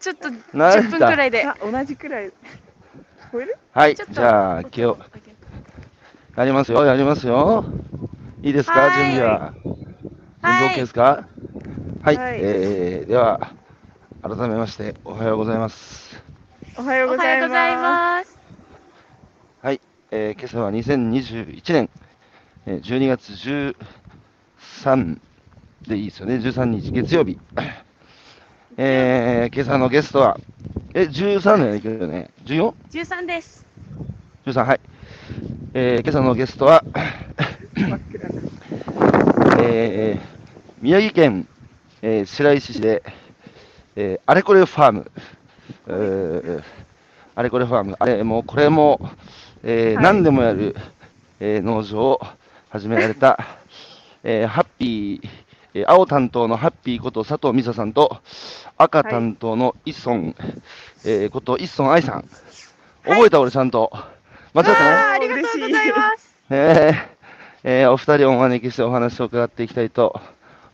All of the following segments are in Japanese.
ちょっと慣れた10分くらいで。あ、同じくらい。聞こえる？はい、じゃあ、今日、やりますよ、やりますよ。いいですか、はい準備は。準備はい OK ですか？はい、はいえー、では、改めまして、おはようございます。おはようおござい。ます。はい、えー、今朝は2021年、えー、12月13でいいですよね、13日月曜日。えー、今朝のゲストは、え、13年いけるよね ?14?13、13です。はい。えー、今朝のゲストは、えー、宮城県、えー、白石市で、えー、あれこれファーム、えー、あれこれファーム、あれもこれも、えーはい何でもやる、えー農場を始められた、えーハッピー、えー青担当のハッピーこと佐藤美沙さんと、赤担当の一村、えーこと一村愛さん。覚えた俺ちゃんと。間違ってない？ありがとうございます。えーえーお二人をお招きしてお話を伺っていきたいと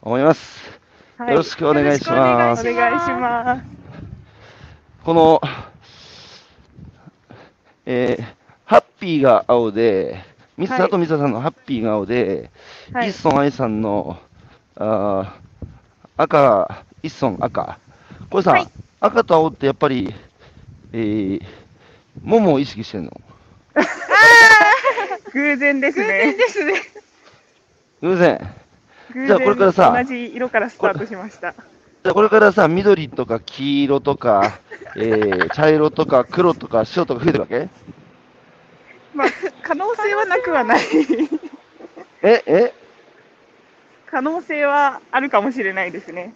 思います。はいよろしくお願いします。お願いします。この、えーハッピーが青で、ミスターとミサさんのハッピーが青で、はい一村愛さんのあー赤、一村赤。これさ、はい赤と青ってやっぱり、えー、桃を意識してんの？偶然ですね。ですね。偶然。偶じゃあこれからさ同じ色からスタートしました。じゃあこれからさ、緑とか黄色とか、えー、茶色とか黒とか白とか増えてるわけ？まあ、可能性はなくはない。え、え？可能性はあるかもしれないですね。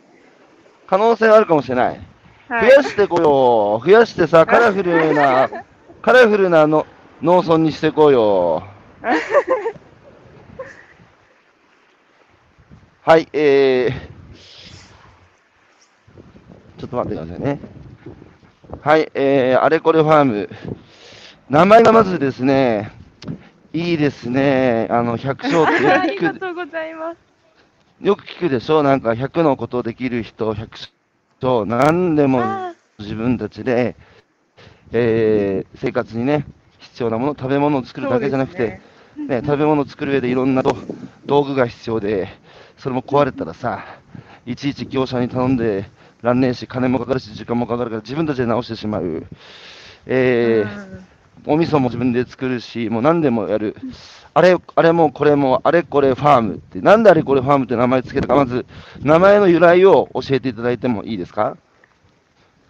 可能性はあるかもしれない。はい増やしてこよう。増やしてさ、カラフルな、カラフルなの農村にしてこうよ。はい、えー、ちょっと待ってくださいね。はい、えー、あれこれファーム。名前がまずですね、いいですね。あの、百姓って よありがとうございます。よく聞くでしょ？なんか100のことできる人、百姓、何でもあ自分たちで、えー生活にね、必要なもの、食べ物を作るだけじゃなくて、ね食べ物を作る上でいろんなど道具が必要で、それも壊れたらさ、いちいち業者に頼んでらんねえし、金もかかるし、時間もかかるから自分たちで直してしまう。えーお味噌も自分で作るし、もう何でもやる。あれ、あれもこれも、あれこれファームって、なんであれこれファームって名前つけたか、まず、名前の由来を教えていただいてもいいですか？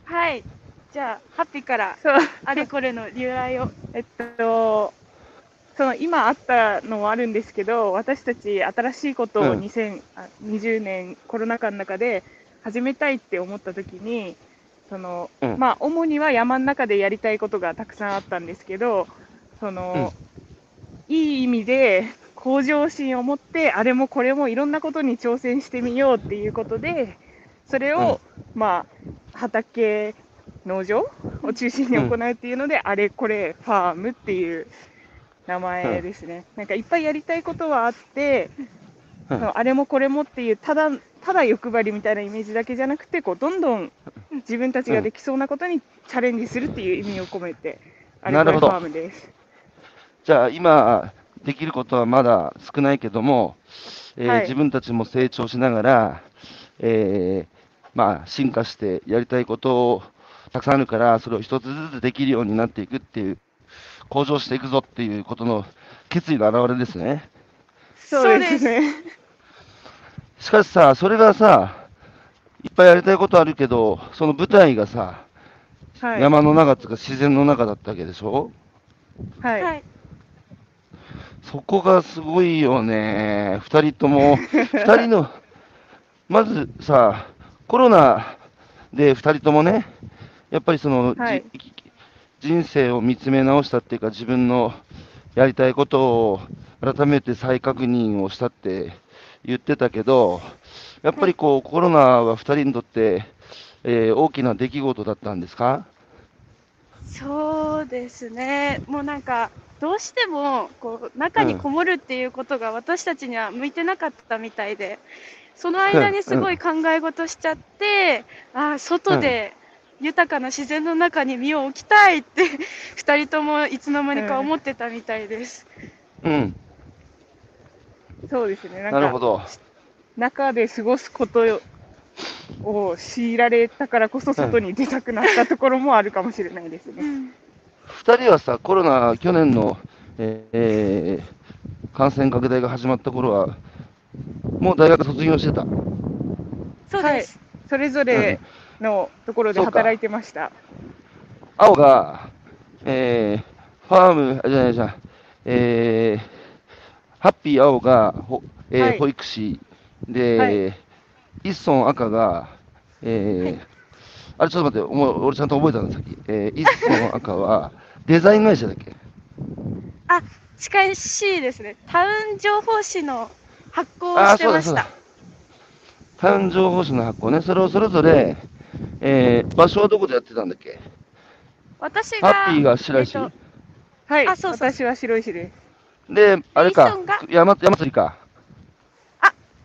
はい。じゃあ、ハッピーから、そう、あれこれの由来を。えっと、その今あったのもあるんですけど、私たち新しいことをうん2020年コロナ禍の中で始めたいって思った時に、そのうん。まあ主には山の中でやりたいことがたくさんあったんですけど、その、いい意味で向上心を持ってあれもこれもいろんなことに挑戦してみようっていうことで、それを、まあ畑農場を中心に行うっていうので、あれこれファームっていう名前ですね。なんかいっぱいやりたいことはあって、うん。そのあれもこれもっていうただただ欲張りみたいなイメージだけじゃなくて、こうどんどん自分たちができそうなことにチャレンジするっていう意味を込めて、あれこれフなるほどァームです。じゃあ、今、できることはまだ少ないけども、えーはい自分たちも成長しながら、えーまあ、進化してやりたいことをたくさんあるから、それを一つずつできるようになっていくっていう、向上していくぞっていうことの決意の表れですね。そうですね。しかしさ、それがさ、いっぱいやりたいことあるけど、その舞台がさ、はい。山の中とか自然の中だったわけでしょ？はい。はい。そこがすごいよね。二人とも、二人の、まずさ、コロナで二人ともね、やっぱりその、はいじ人生を見つめ直したっていうか、自分のやりたいことを改めて再確認をしたって言ってたけど、やっぱりこう、コロナは二人にとって、えー大きな出来事だったんですか？そうですね。もうなんか、どうしても、こう、中にこもるっていうことが私たちには向いてなかったみたいで、その間にすごい考え事しちゃって、ああ、外で豊かな自然の中に身を置きたいって 2人ともいつの間にか思ってたみたいです。うん。そうですね。なるほど。中で過ごすことを強いられたからこそ、外に出たくなったところもあるかもしれないですね。うん二人はさ、コロナ、去年の、えー感染拡大が始まった頃は、もう大学卒業してた？そうです。それぞれのところで働いてました。青が、えーファーム、あじゃないじゃない、えーハッピー青が、ほえーはい。保育士。で、はい。一村赤が、えーあれちょっと待って、お前俺ちゃんと覚えたんだ、さっき。えー、一村赤は、デザイン会社だっけ？あ、近しいですね。タウン情報誌の発行をしてました。タウン情報誌の発行ね、それをそれぞれ、えー場所はどこでやってたんだっけ？私が、ハッピーが白石、えっとはい、あそうそう。私は白石です。で、あれか山山釣りか。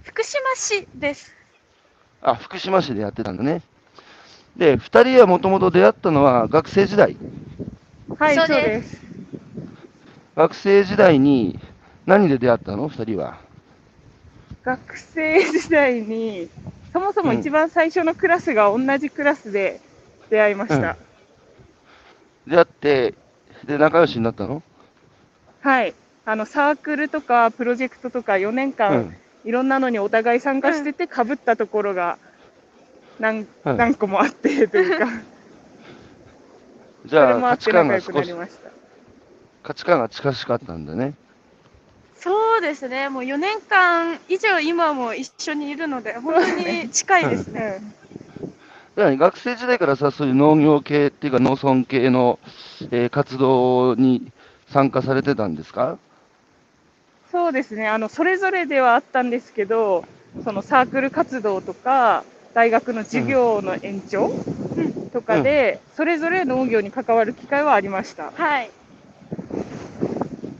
福島市です。あ、福島市でやってたんだね。で、二人はもともと出会ったのは学生時代。はい、そそううでです。学生時代に何で出会ったの？二人は。学生時代に、そもそも一番最初のクラスが同じクラスで出会いました。出会って、で、仲良しになったの？はい。あの、サークルとかプロジェクトとか4年う間、ん。いろんなのにお互い参加してて、かぶったところが何,、うん何個もあってというか、じゃあ価値もあって観が少し仲良くなり、ました。価値観が近しかったんだね。そうですね。もう4年間以上今も一緒にいるので、本当に近いですね。学生時代からさ、そういう農業系っていうか農村系の、えー活動に参加されてたんですか？そうですね、あのそれぞれではあったんですけど、そのサークル活動とか、大学の授業の延長とかで、それぞれ農業に関わる機会はありました。はい。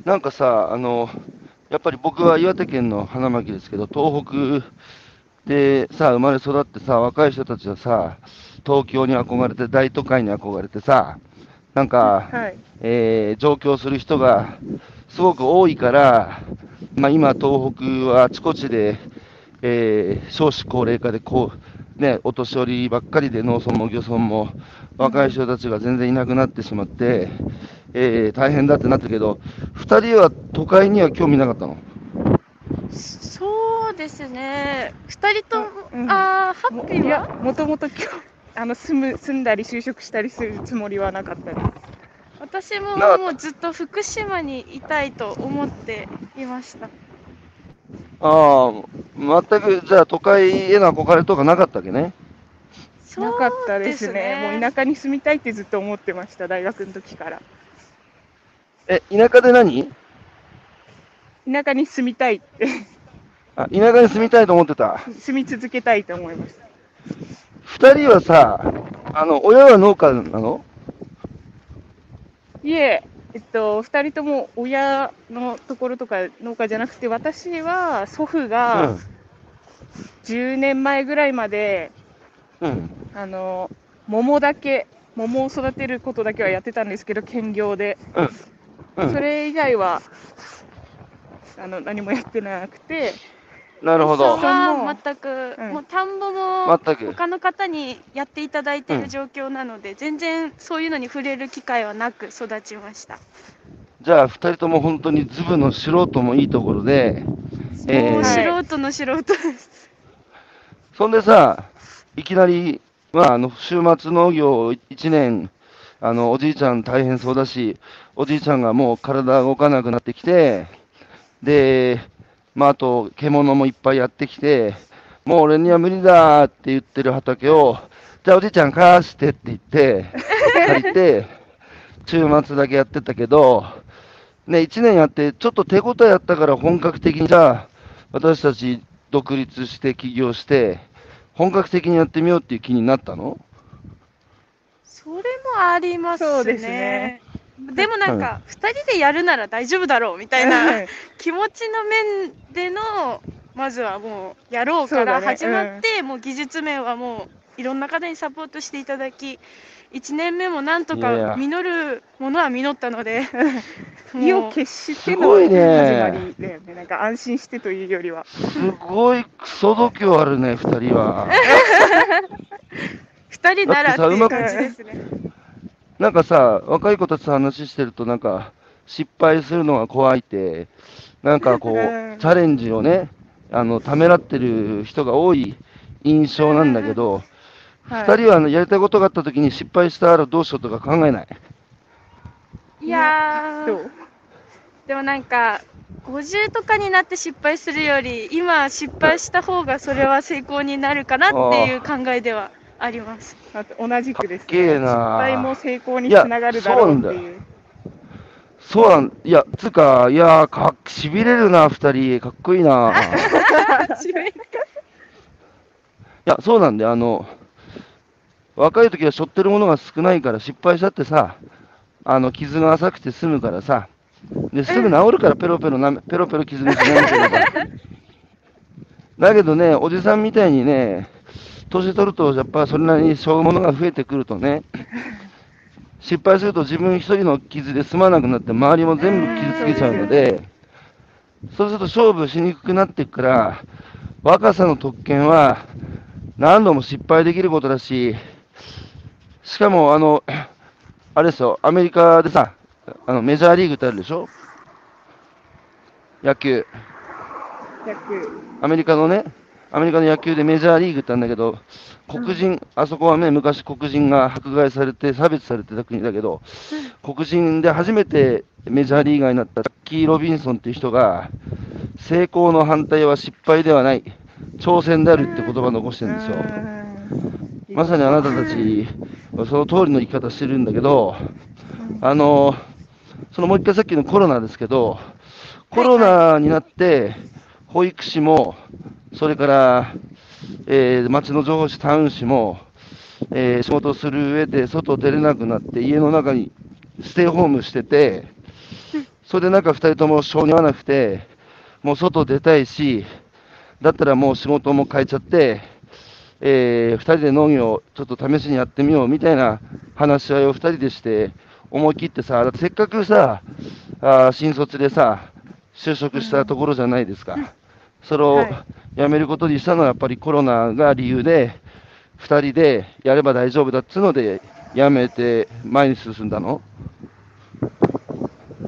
なんかさ、あの、やっぱり僕は岩手県の花巻ですけど、東北でさ、生まれ育ってさ、若い人たちはさ、東京に憧れて、大都会に憧れてさ、なんか、はい、えー上京する人がすごく多いから、まあ、今、東北はあちこちで、えー少子高齢化でこう、ね、お年寄りばっかりで農村も漁村も若い人たちが全然いなくなってしまって、えー大変だってなったけど、2人は都会には興味なかったの？そうですね。2人とも、うんあーハッピーは、もともと今日あの住む住んだり就職したりするつもりはなかったです。私もなもうずっと福島にいたいと思っていました。ああ、全く、じゃあ都会への憧れとかなかったわけね？そうなかったですねですねもう田舎に住みたいってずっと思ってました、大学の時から。え、田舎で何？田舎に住みたいって、あ、田舎に住みたいと思ってた。住み続けたいと思いました。二人はさ、あの、親は農家なの？いえ、えっと、2人とも親のところとか農家じゃなくて、私は祖父が10年前ぐらいまで、うん。うん。あの桃だけ、桃を育てることだけはやってたんですけど、兼業で。うん。それ以外はあの何もやってなくて、なるほど。は全く、うんもう田んぼも。他の方にやっていただいていうんる状況なので、全然そういうのに触れる機会はなく育ちました。じゃあ、二人とも本当にズブの素人もいいところで、素人の素人です。そんでさ、いきなり、まあ、あの、週末農業一年、あの、おじいちゃん大変そうだし、おじいちゃんがもう体動かなくなってきて、で、まあ、あと、獣もいっぱいやってきて、もう俺には無理だって言ってる畑を、じゃあおじいちゃん貸してって言って、借りて、週末だけやってたけど、ね、1年やって、ちょっと手応えあったから本格的に、じゃあ、私たち独立して起業して、本格的にやってみようっていう気になったの？それもありますね。そうですねでもなんか、二人でやるなら大丈夫だろうみたいなはい 気持ちの面での、まずはもうやろうから始まって、もう技術面はもういろんな方にサポートしていただき、1年目もなんとか実るものは実ったので、意を決しての始ねまりだよね。なんか安心してというよりは。すごいクソ度胸あるね、二人は。2人ならっていうう感じですね。なんかさ、若い子たちと話してると、なんか、失敗するのが怖いって、なんかこう、うん。チャレンジをね、あの、ためらってる人が多い印象なんだけど、二、はい。人はあのやりたいことがあった時に失敗したらどうしようとか考えない？いやー、でもなんか、50とかになって失敗するより、今失敗した方がそれは成功になるかなっていう考えではあります。あと同じくですかっけえね。な失敗も成功につながるだろうっていう。そうなん、いや、つうか、いやー、かっ、しびれるな、二人。かっこいいな。いや、そうなんで、あの、若い時は背負ってるものが少ないから失敗したってさ、あの、傷が浅くて済むからさ、で、すぐ治るからペロペロなめ、ペロペロ傷にしないけどさ。だけどね、おじさんみたいにね、年取ると、やっぱそれなりに背負うものが増えてくるとね、失敗すると自分一人の傷で済まなくなって、周りも全部傷つけちゃうので、そうすると勝負しにくくなっていくから、若さの特権は何度も失敗できることだし、しかも、あの、あれですよ、アメリカでさ、あのメジャーリーグってあるでしょ？野球。約アメリカのね、アメリカの野球でメジャーリーグってあるんだけど、黒人、あそこはね、昔黒人が迫害されて、差別されてた国だけど、黒人で初めてメジャーリーガーになったジャッキー・ロビンソンっていう人が、成功の反対は失敗ではない、挑戦であるって言葉を残してるんですよ。まさにあなたたち、その通りの生き方してるんだけど、あの、そのもう一回さっきのコロナですけど、コロナになって、保育士も、それから、えー町の情報誌、タウン誌も、えー仕事する上で外出れなくなって、家の中にステイホームしてて、それでなんか2人とも性に合わなくて、もう外出たいし、だったらもう仕事も変えちゃって、え2人で農業をちょっと試しにやってみようみたいな話し合いを2人でして、思い切ってさ、せっかくさ、あ新卒でさ、就職したところじゃないですか。それをはい。辞めることにしたのはやっぱりコロナが理由で、2人でやれば大丈夫だっつうので、辞めて前に進んだの？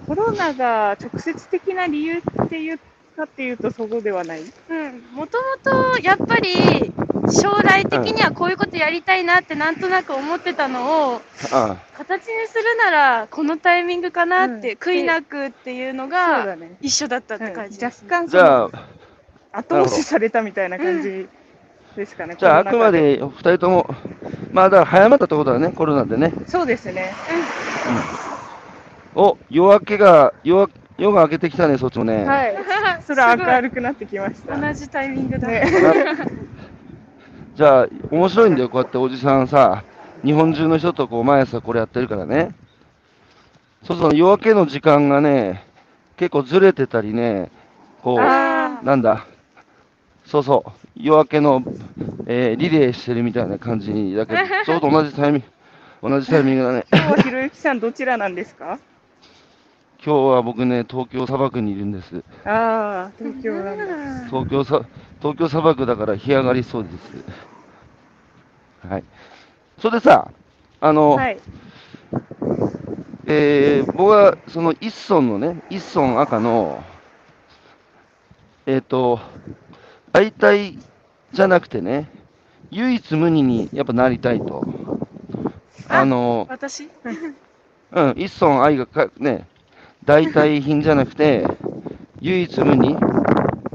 コロナが直接的な理由っていうかっていうとそこではない？うん、もともとやっぱり将来的にはこういうことやりたいなってなんとなく思ってたのをあ形にするならこのタイミングかなって、うん。悔いなくっていうのが。一緒だったっうんて感じです、若干あじゃあ、後押しされたみたいな感じですかね。じゃあ、あくまで2人とも、まあだから早まったってことだね、コロナでね。そうですね。お、夜明けが、夜夜が明けてきたね、そっちもね。はい。空明るくなってきました。同じタイミングだ、ね、じゃあ、面白いんだよ、こうやっておじさんさ、日本中の人とこう毎朝これやってるからね。そうそう、夜明けの時間がね、結構ずれてたりね、こう、あなんだ、そうそう、夜明けの、えーリレーしてるみたいな感じだけど、ちょうど同じタイミング、同じタイミングだね。今日はひろゆきさんどちらなんですか？今日は僕ね、東京砂漠にいるんです。ああ、東京なんだ。東京さ、東京砂漠だから干上がりそうです。はい。それでさ、あの、はい。えー僕はその一村のね、一村赤の、えっ、と、大体じゃなくてね、唯一無二にやっぱなりたいと。あの、私？うん、一村愛がかね、代替品じゃなくて、唯一無二、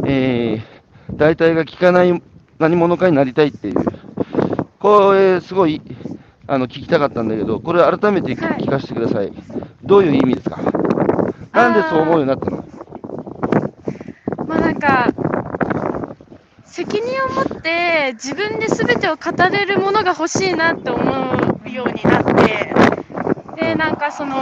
えー、代替が効かない何者かになりたいっていう、これ、すごい、あの、聞きたかったんだけど、これ改めて聞かせてください。どういう意味ですか？なんでそう思うようになったの？まあなんか責任を持って自分で全てを語れるものが欲しいなって思うようになってでなんかその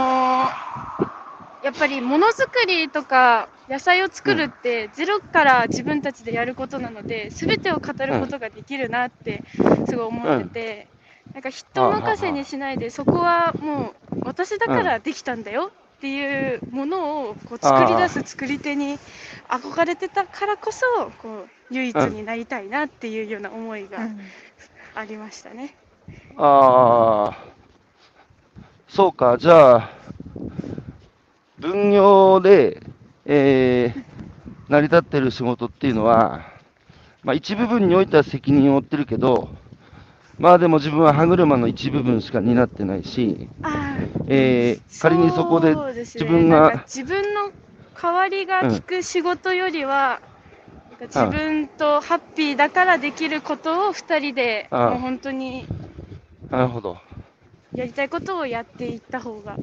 やっぱりものづくりとか野菜を作るってゼロから自分たちでやることなので全てを語ることができるなってすごい思ってて、なんか人任せにしないでそこはもう私だからできたんだよっていうものをこう作り出す作り手に憧れてたからこそこう唯一になりたいなっていうような思いがありましたね。ああ、そうか、じゃあ、分業で、えー成り立ってる仕事っていうのは、まあ、一部分においては責任を負ってるけど、まあでも自分は歯車の一部分しか担ってないし、えー仮にそこで自分がなんか、自分の代わりが効く仕事よりは、なんか自分とハッピーだからできることを2人でもう本当になるほど。やりたいことをやっていった方が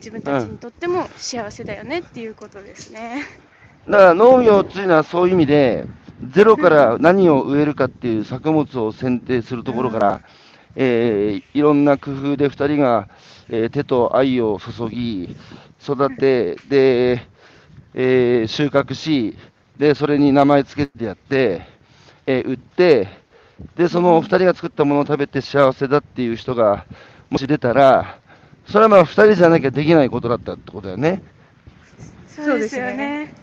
自分たちにとっても幸せだよねっていうことですね。だから農業っていうのはそういう意味で、ゼロから何を植えるかっていう作物を選定するところから、えーいろんな工夫で2人が、えー手と愛を注ぎ、育て、で、えー収穫し、で、それに名前つけてやって、えー売って、で、その2人が作ったものを食べて幸せだっていう人が、もし出たら、それはまあ2人じゃなきゃできないことだったってことだよね。そうですよね。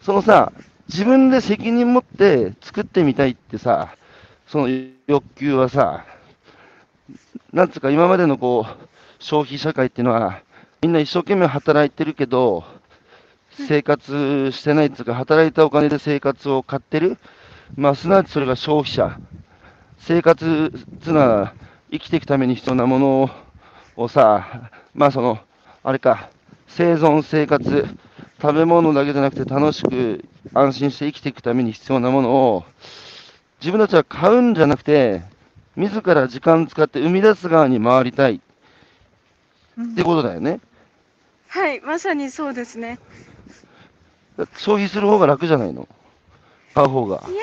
そのさ、自分で責任持って作ってみたいってさ、その欲求はさ、なんつうか今までのこう、消費社会っていうのは、みんな一生懸命働いてるけど、生活してないっつうか、働いたお金で生活を買ってる。まあ、すなわちそれが消費者。生活つうのは、生きていくために必要なものをさ、まあその、あれか、生存、生活、食べ物だけじゃなくて楽しく安心して生きていくために必要なものを自分たちは買うんじゃなくて自ら時間使って生み出す側に回りたいってことだよね。はい、まさにそうですね。消費する方が楽じゃないの？買う方が。いや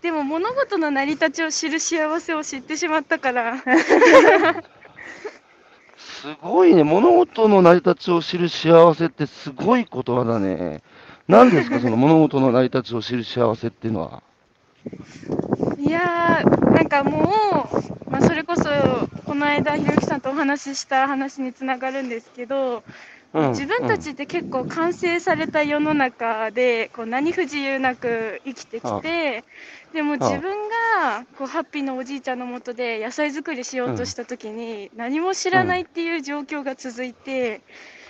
ー、でも物事の成り立ちを知る幸せを知ってしまったから、すごいね。物事の成り立ちを知る幸せってすごい言葉だね。何ですか？その物事の成り立ちを知る幸せっていうのは。いやー、なんかもう、まあ、それこそ、この間、ひろゆきさんとお話しした話につながるんですけど、うん自分たちって結構完成された世の中でこう何不自由なく生きてきてでも自分がこうハッピーのおじいちゃんのもとで野菜作りしようとした時に何も知らないっていう状況が続いて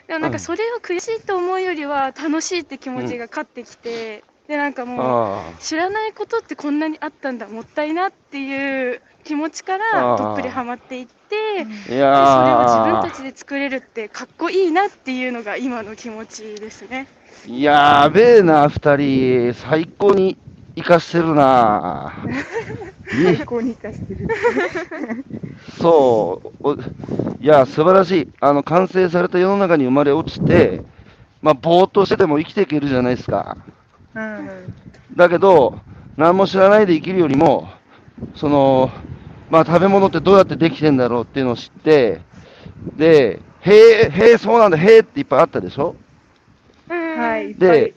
でもなんかそれを悔しいと思うよりは楽しいって気持ちが勝ってきてでなんかもうあ。知らないことってこんなにあったんだもったいなっていう気持ちからどっぷりハマっていって。それをや自分たちで作れるってかっこいいなっていうのが今の気持ちですね。ーやべえな、二人。最高に生かしてるな。い最高に生かしてる。そう。おいや、素晴らしい。あの、完成された世の中に生まれ落ちて、まあ、ぼーっとしてても生きていけるじゃないですか。うんだけど、何も知らないで生きるよりも、その、まあ、食べ物ってどうやってできてんだろうっていうのを知って、で、へえ、へえ、そうなんだ、へえっていっぱいあったでしょ？はい。でい、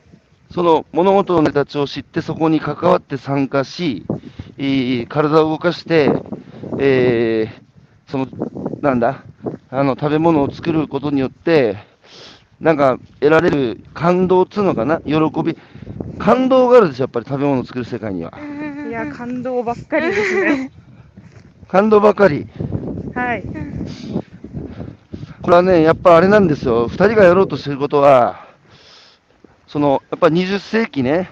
その物事の成り立ちを知って、そこに関わって参加し、えー体を動かして、えーその、なんだ、あの、食べ物を作ることによって、なんか、得られる感動っつうのかな？喜び。感動があるでしょ、やっぱり食べ物を作る世界には。いや、感動ばっかりですね。感動ばかり。はい。これはね、やっぱあれなんですよ。二人がやろうとしてることは、その、やっぱ20世紀ね、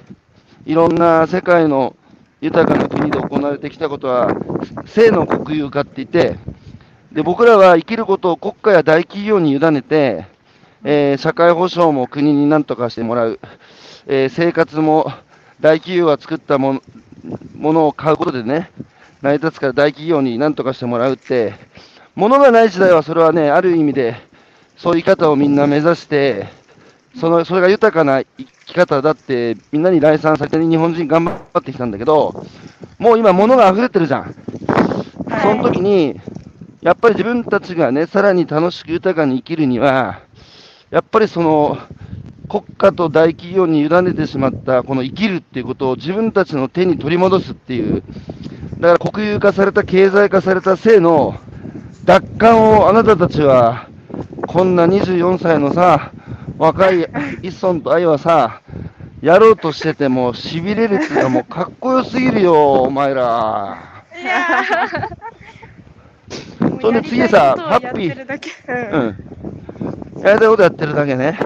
いろんな世界の豊かな国で行われてきたことは、性の国有化って言って、で、僕らは生きることを国家や大企業に委ねて、えー社会保障も国に何とかしてもらう、えー生活も大企業が作ったものものを買うことでね、成り立つから大企業に何とかしてもらうって、物がない時代はそれはね、ある意味で、そういう生き方をみんな目指して、そのそれが豊かな生き方だって、みんなに来賛されて日本人頑張ってきたんだけど、もう今、物が溢れてるじゃん。その時に、やっぱり自分たちがね、さらに楽しく豊かに生きるには、やっぱりその、国家と大企業に委ねてしまったこの生きるっていうことを自分たちの手に取り戻すっていう、だから国有化された、経済化された性の奪還をあなたたちは、こんな24歳のさ、若い一村と愛はさ、やろうとしてても、しびれるっていうか、もうかっこよすぎるよ、お前ら。いやーそんで次さハッピーうん。やりたいことやってるだけね。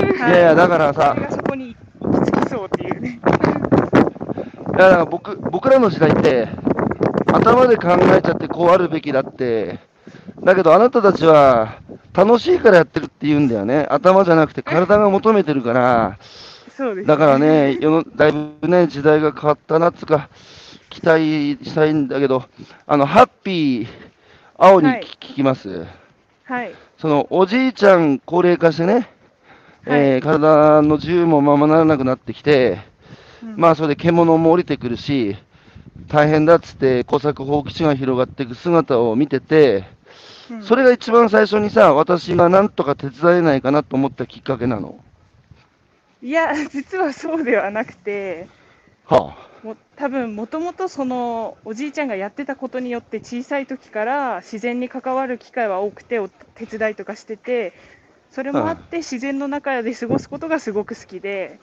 いはいやいや、だからさそこに行き着きそうっていうね。いやだから僕僕らの時代って、頭で考えちゃってこうあるべきだって、だけどあなたたちは楽しいからやってるって言うんだよね、頭じゃなくて体が求めてるから、そうです、だからね、世のだいぶね、時代が変わったなっつうか、期待したいんだけど、あのハッピー、青に聞,、きます。はい。そのおじいちゃん高齢化してね、えー体の自由もままならなくなってきて、うん。まあそれで獣も降りてくるし、大変だっつって耕作放棄地が広がっていく姿を見てて、うん。それが一番最初にさ、私がなんとか手伝えないかなと思ったきっかけなの？いや、実はそうではなくて、はも多分もともとそのおじいちゃんがやってたことによって小さい時から自然に関わる機会は多くてお手伝いとかしててそれもあって自然の中で過ごすことがすごく好きで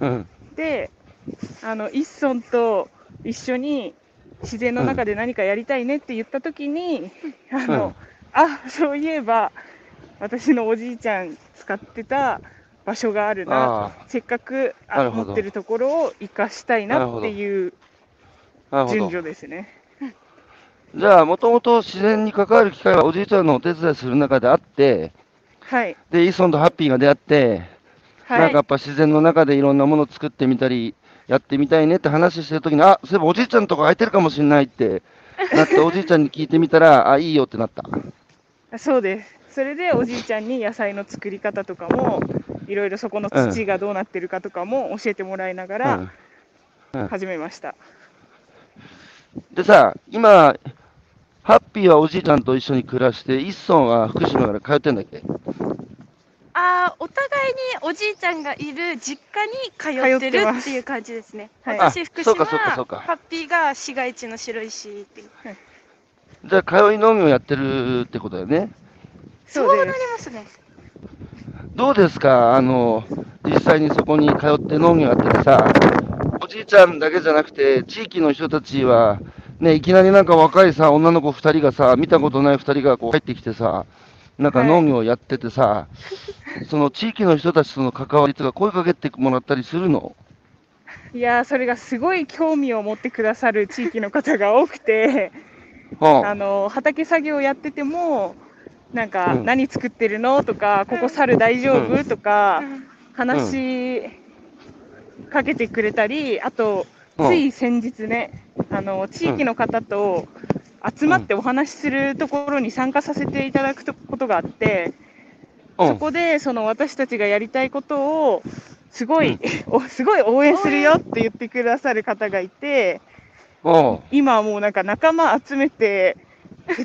あ、うん、であの一村と一緒に自然の中で何かやりたいねって言った時に、あの、うん。あそういえば私のおじいちゃん使ってた場所があるなあせっかくあ持ってるところを生かしたいなっていう。順序ですね。じゃあ、もともと自然に関わる機会はおじいちゃんのお手伝いする中であって、はい。で、イソンとハッピーが出会って、はいなんかやっ。ぱ自然の中でいろんなものを作ってみたり、やってみたいねって話してるときに、あそういえばおじいちゃんとか空いてるかもしれないってなって、おじいちゃんに聞いてみたら、あ、いいよってなった。そうです。それでおじいちゃんに野菜の作り方とかも、いろいろそこの土がどうなってるかとかも教えてもらいながら始めました。でさ、今、ハッピーはおじいちゃんと一緒に暮らして、一村は福島から通ってんだっけ？あーお互いにおじいちゃんがいる実家に通ってるっていう感じですね。はい私、福島、そうかそうかそうかハッピーが市街地の白石っていう。じゃあ、通い農業やってるってことだよね。そうなり。ますね。どうですか？あの、実際にそこに通って農業やっててさ、おじいちゃんだけじゃなくて、地域の人たちは、ね、いきなりなんか若いさ、女の子2人がさ、見たことない2人がこう入ってきてさ、なんかはい。農業やっててさ、その地域の人たちとの関わりとか声かけてもらったりするの？いやー、それがすごい興味を持ってくださる地域の方が多くて、うんあの畑作業やってても、なんか、うん。何作ってるの？とか、ここ猿大丈夫、うん。とかう、ん話かけてくれたり、あと、うん。つい先日ね、あの地域の方と集まってお話しするところに参加させていただくことがあって、うん。そこでその私たちがやりたいことをすごい、おすごい応援するよって言ってくださる方がいて、うん。今はもうなんか仲間集めて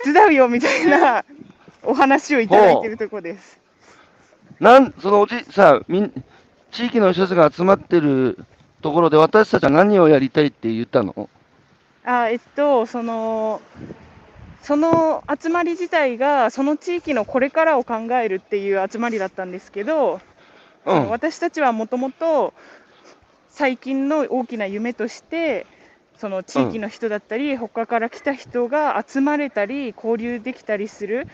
手伝うよみたいなお話をいただいてるところです。なん、そのおじ、さ、みん、地域の人たちが集まってるところで、私たちは何をやりたいって言ったの？あえっと、その、その集まり自体が、その地域のこれからを考えるっていう集まりだったんですけど、うん。私たちはもともと最近の大きな夢として、その地域の人だったり、他から来た人が集まれたり、交流できたりする、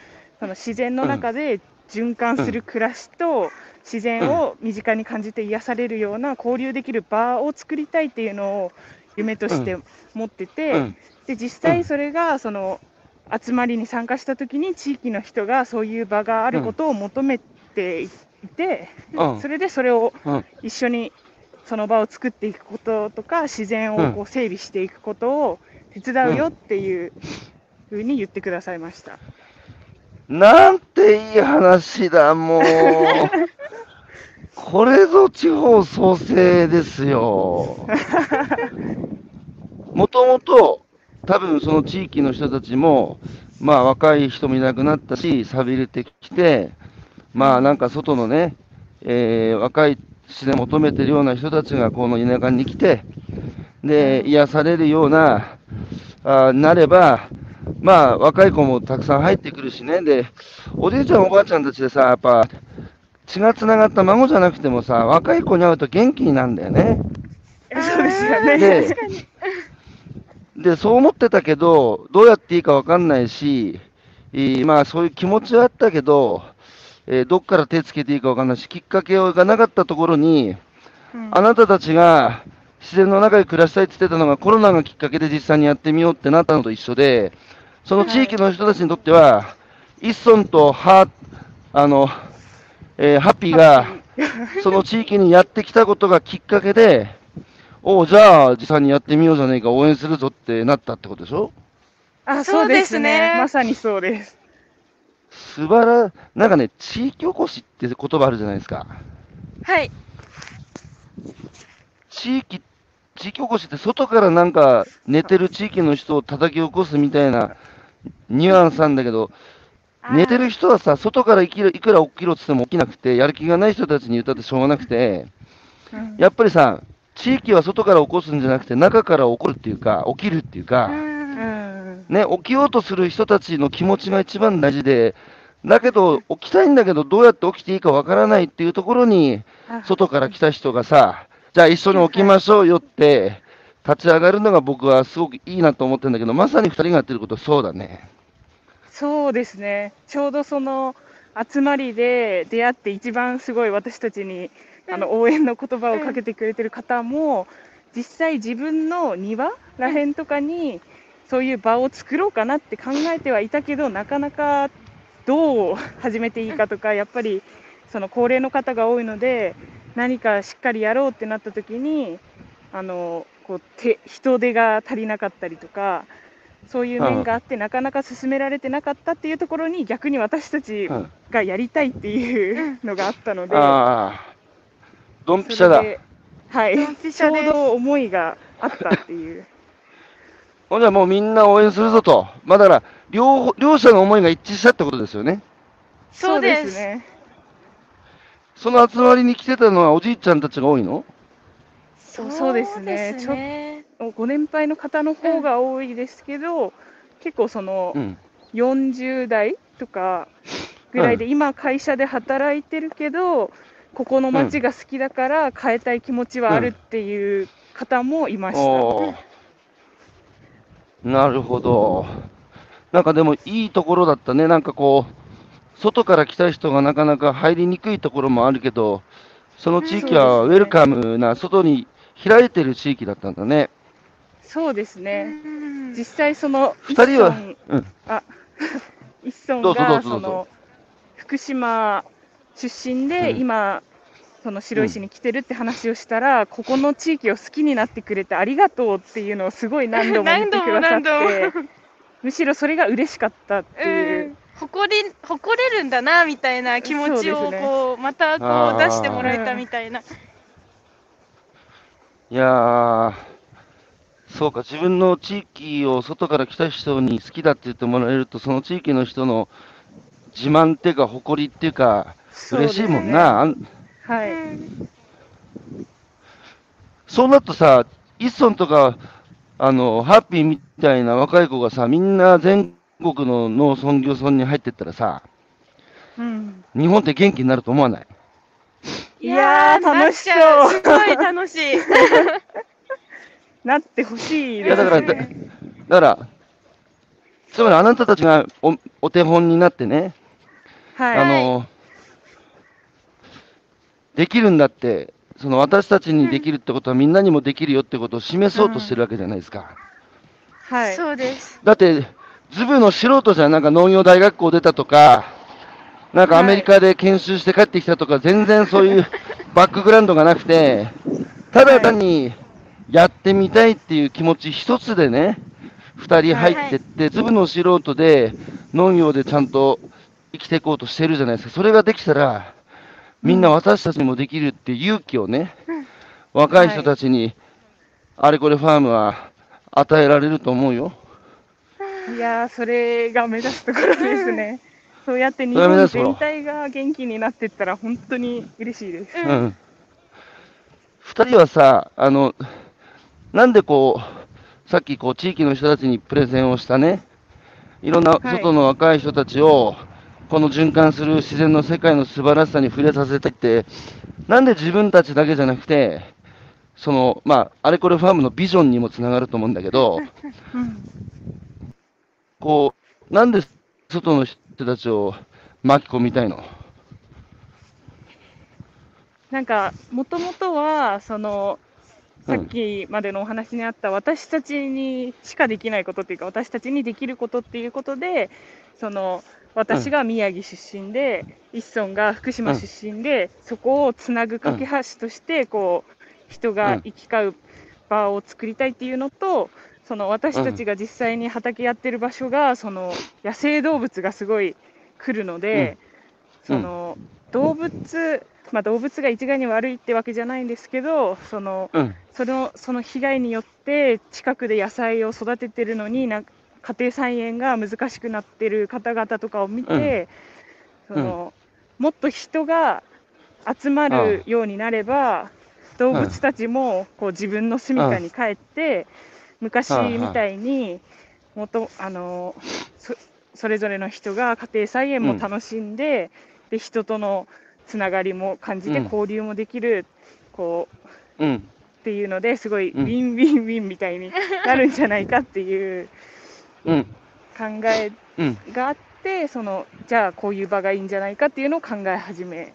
その自然の中で循環する暮らしと、自然を身近に感じて癒されるような交流できる場を作りたいっていうのを夢として持ってて、うん。で実際それがその集まりに参加した時に地域の人がそういう場があることを求めていて、うんそれでそれをうん。一緒にその場を作っていくこととか自然をこう整備していくことを手伝うよっていうふうに言ってくださいました。なんていい話だ、もう。これぞ地方創生ですよ。もともと、多分その地域の人たちも、まあ若い人もいなくなったし、寂れてきて、まあなんか外のね、えー若い自然を求めてるような人たちがこの田舎に来て、で、癒されるような、あーなれば、まあ、若い子もたくさん入ってくるしね。で、おじいちゃんおばあちゃんたちでさ、やっぱ、血がつながった孫じゃなくてもさ、若い子に会うと元気になるんだよね。そうですよね。で、で、そう思ってたけど、どうやっていいかわかんないし、えーまあそういう気持ちはあったけど、えーどっから手つけていいかわかんないし、きっかけがなかったところに、うんあなたたちが自然の中で暮らしたいって言ってたのがコロナがきっかけで実際にやってみようってなったのと一緒で、その地域の人たちにとっては、一村とハあの、えーハッピーが、その地域にやってきたことがきっかけで、おうじゃあ実際にやってみようじゃねえか、応援するぞってなったってことでしょ？あ、そそううでですすね。ねまさにそうです。素晴ら、なんかね、地域おこしって言葉あるじゃないですか。はい。地域、地域おこしって外からなんか寝てる地域の人を叩き起こすみたいなニュアンスなんだけど、寝てる人はさ、外から生きるいくら起きろって言っても起きなくて、やる気がない人たちに言ったってしょうがなくて、うん。やっぱりさ、地域は外から起こすんじゃなくて、中から起こるっていうか、起きるっていうか、ね、起きようとする人たちの気持ちが一番大事で、だけど、起きたいんだけど、どうやって起きていいかわからないっていうところに、あ。外から来た人がさ、じゃあ一緒に起きましょうよって、立ち上がるのが僕はすごくいいなと思ってるんだけど、まさに二人がやってること、そうだね。そうですね。ちょうどその集まりで出会って一番すごい私たちにあの応援の言葉をかけてくれてる方も、実際自分の庭らへんとかにそういう場を作ろうかなって考えてはいたけど、なかなかどう始めていいかとか、やっぱりその高齢の方が多いので、何かしっかりやろうってなった時に、あのこう手人手が足りなかったりとか、そういう面があって、なかなか進められてなかったっていうところに、逆に私たちうん、がやりたいっていうのがあったので、ああ、ドンピシャだはい、ドンピシちょうど思いがあったっていう。ほんじゃもうみんな応援するぞと。まあだから、両方両者の思いが一致したってことですよね。そうですね。その集まりに来てたのはおじいちゃんたちが多いの？そうそうですねですねご年配の方の方が多いですけど、結構そのうん。40代とかぐらいで、今、会社で働いてるけど、ここの街が好きだから変えたい気持ちはあるっていう方もいました。なるほど。なんかでもいいところだったね。なんかこう、外から来た人がなかなか入りにくいところもあるけど、その地域はウェルカムな、外に開いてる地域だったんだね。そうですね、うん。実際その二人は一村うん。一村どうぞどうが福島出身で、うん。今、その白石に来てるって話をしたら、ここの地域を好きになってくれてありがとうっていうのをすごい何度も言ってくださっ 何度も何て、むしろそれが嬉しかったっていう。うん誇り誇れるんだなみたいな気持ちをそうねこうまたこう出してもらえたみたいな。いやー、そうか、自分の地域を外から来た人に好きだって言ってもらえると、その地域の人の自慢っていうか、誇りっていうか、嬉しいもんな。はい、うんそうなるとさ、一村とか、あの、ハッピーみたいな若い子がさ、みんな全国の農村漁村に入ってったらさ、うん、日本って元気になると思わない？いやー楽しそう。すごい楽しい。なってほしいいや、ですだから、だだから、つまりあなたたちがおお手本になってね、はい、あの、できるんだって、その私たちにできるってことはみんなにもできるよってことを示そうとしてるわけじゃないですか。はい、そうです。だって、ズブの素人じゃん、なんか農業大学校出たとか、なんかアメリカで研修して帰ってきたとか、全然そういう バックグラウンドがなくて、ただ単にやってみたいっていう気持ち一つでね、二人入ってって、ズブの素人で農業でちゃんと生きていこうとしてるじゃないですか。それができたら、みんな私たちにもできるって勇気をね、若い人たちに、あれこれファームは与えられると思うよ。いやーそれが目指すところですね。そうやって日本全体が元気になっていったら、本当に嬉しいです。うん。二人はさ、あの、なんでこう、さっきこう地域の人たちにプレゼンをしたね、いろんな外の若い人たちを、この循環する自然の世界の素晴らしさに触れさせたいって、なんで自分たちだけじゃなくて、その、まあ、あれこれファームのビジョンにもつながると思うんだけど、うん、こう、なんで外の人たちを巻き込みたいの？なんか、もともとは、その、さっきまでのお話にあった私たちにしかできないことっていうか私たちにできることっていうことでその私が宮城出身で、うん、一村が福島出身で、うん、そこをつなぐ架け橋としてこう人が行き交う場を作りたいっていうのとその私たちが実際に畑やってる場所がその野生動物がすごい来るので、その動物まあ、動物が一概に悪いってわけじゃないんですけどその,、そのその被害によって近くで野菜を育ててるのにな家庭菜園が難しくなってる方々とかを見て、そのもっと人が集まるようになれば動物たちもこう自分の住処に帰って昔みたいにもとあのそそれぞれの人が家庭菜園も楽しんで、で人とのつながりも感じて交流もできる、こう、うん、っていうのですごいウィンウィンウィンみたいになるんじゃないかっていう考えがあって、そのじゃあこういう場がいいんじゃないかっていうのを考え始め